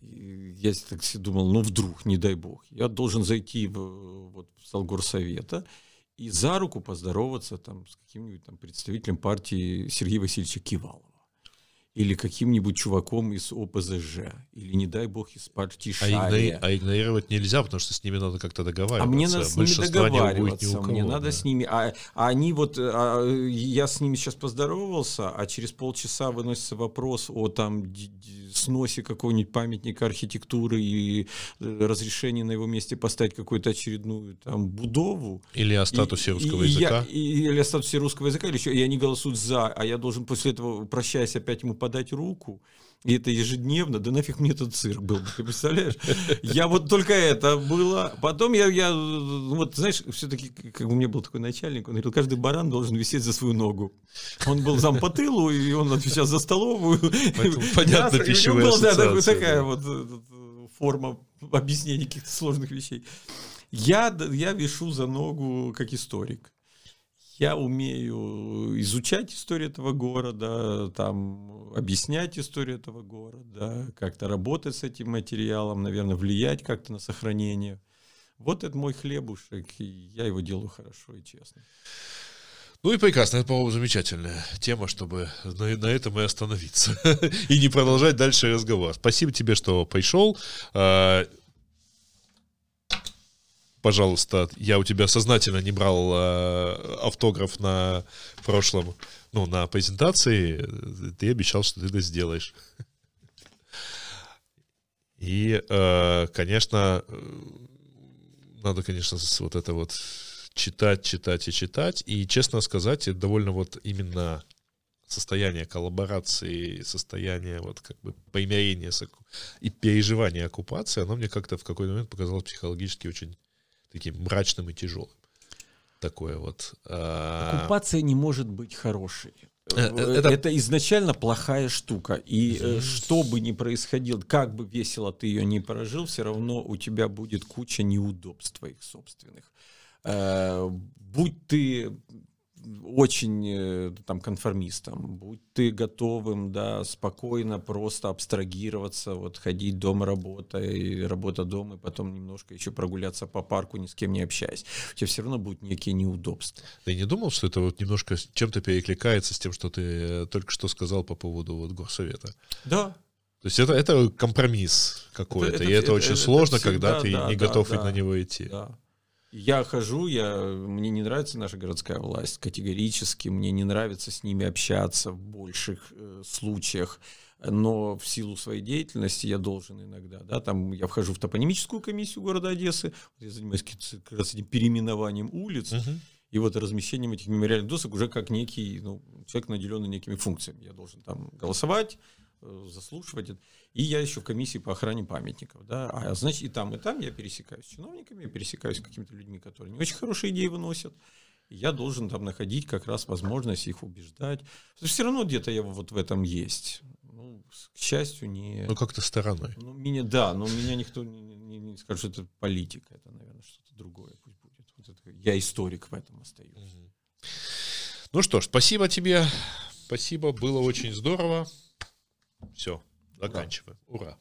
я так думал, ну вдруг, не дай бог, я должен зайти в, вот, в зал горсовета и за руку поздороваться там с каким-нибудь там представителем партии Сергея Васильевича Кивалова или каким-нибудь чуваком из ОПЗЖ, или, не дай бог, из партии Шария. А, игнори- а игнорировать нельзя, потому что с ними надо как-то договариваться. А мне надо с ними договариваться, кого, мне надо да. с ними... А, а они вот... А, я с ними сейчас поздоровался, а через полчаса выносится вопрос о там сносе какого-нибудь памятника архитектуры и э, разрешении на его месте поставить какую-то очередную там будову. Или о статусе и, русского и, языка. Я, и, или о статусе русского языка, или еще, и они голосуют за, а я должен после этого, прощаясь, опять ему подать руку. И это ежедневно, да нафиг мне этот цирк был, ты представляешь? Я вот только это было. Потом я, я вот, знаешь, все-таки, как у меня был такой начальник, он говорил, каждый баран должен висеть за свою ногу. Он был зам по тылу, и он отвечал за столовую. понятно, пищевая была, да, такая вот э, форма объяснения каких-то сложных вещей. Я, я вешу за ногу как историк я умею изучать историю этого города, там, объяснять историю этого города, как-то работать с этим материалом, наверное, влиять как-то на сохранение. Вот это мой хлебушек, и я его делаю хорошо и честно. Ну и прекрасно, это, по-моему, замечательная тема, чтобы на, на этом и остановиться. и не продолжать дальше разговор. Спасибо тебе, что пришел. Пожалуйста, я у тебя сознательно не брал э, автограф на прошлом, ну, на презентации, ты обещал, что ты это сделаешь. И, э, конечно, надо, конечно, вот это вот читать, читать и читать. И, честно сказать, это довольно вот именно состояние коллаборации, состояние вот как бы примирения и переживания оккупации, оно мне как-то в какой-то момент показалось психологически очень таким мрачным и тяжелым. Такое вот. А, Оккупация не может быть хорошей. Э, э, это... это изначально плохая штука. И mm что бы ни происходило, как бы весело ты ее не прожил, все равно у тебя будет куча неудобств твоих собственных. Будь ты очень э, там конформистом, будь ты готовым, да, спокойно просто абстрагироваться, вот ходить дома работа и работа дома, и потом немножко еще прогуляться по парку, ни с кем не общаясь. У тебя все равно будут некие неудобства. Ты не думал, что это вот немножко чем-то перекликается с тем, что ты э, только что сказал по поводу вот горсовета? Да, то есть это, это компромисс какой-то, это, это, и это, это очень это, сложно, это всегда, когда ты да, не да, готов да, на него идти. Да. Я хожу, я, мне не нравится наша городская власть категорически, мне не нравится с ними общаться в больших э, случаях, но в силу своей деятельности я должен иногда, да, там я вхожу в топонимическую комиссию города Одессы, я занимаюсь как раз этим переименованием улиц, uh-huh. и вот размещением этих мемориальных досок уже как некий, ну, человек, наделенный некими функциями. Я должен там голосовать, заслушивать. И я еще в комиссии по охране памятников. Да? А значит, и там, и там я пересекаюсь с чиновниками, я пересекаюсь с какими-то людьми, которые не очень хорошие идеи выносят. И я должен там находить как раз возможность их убеждать. все равно где-то я вот в этом есть. Ну, к счастью, не... Ну, как-то стороной. Ну, меня, да, но меня никто не, не, не скажет, что это политика. Это, наверное, что-то другое пусть будет. Вот это, я историк в этом остаюсь. Угу. Ну что ж, спасибо тебе. Спасибо, было очень здорово. Все, заканчиваем. Ура.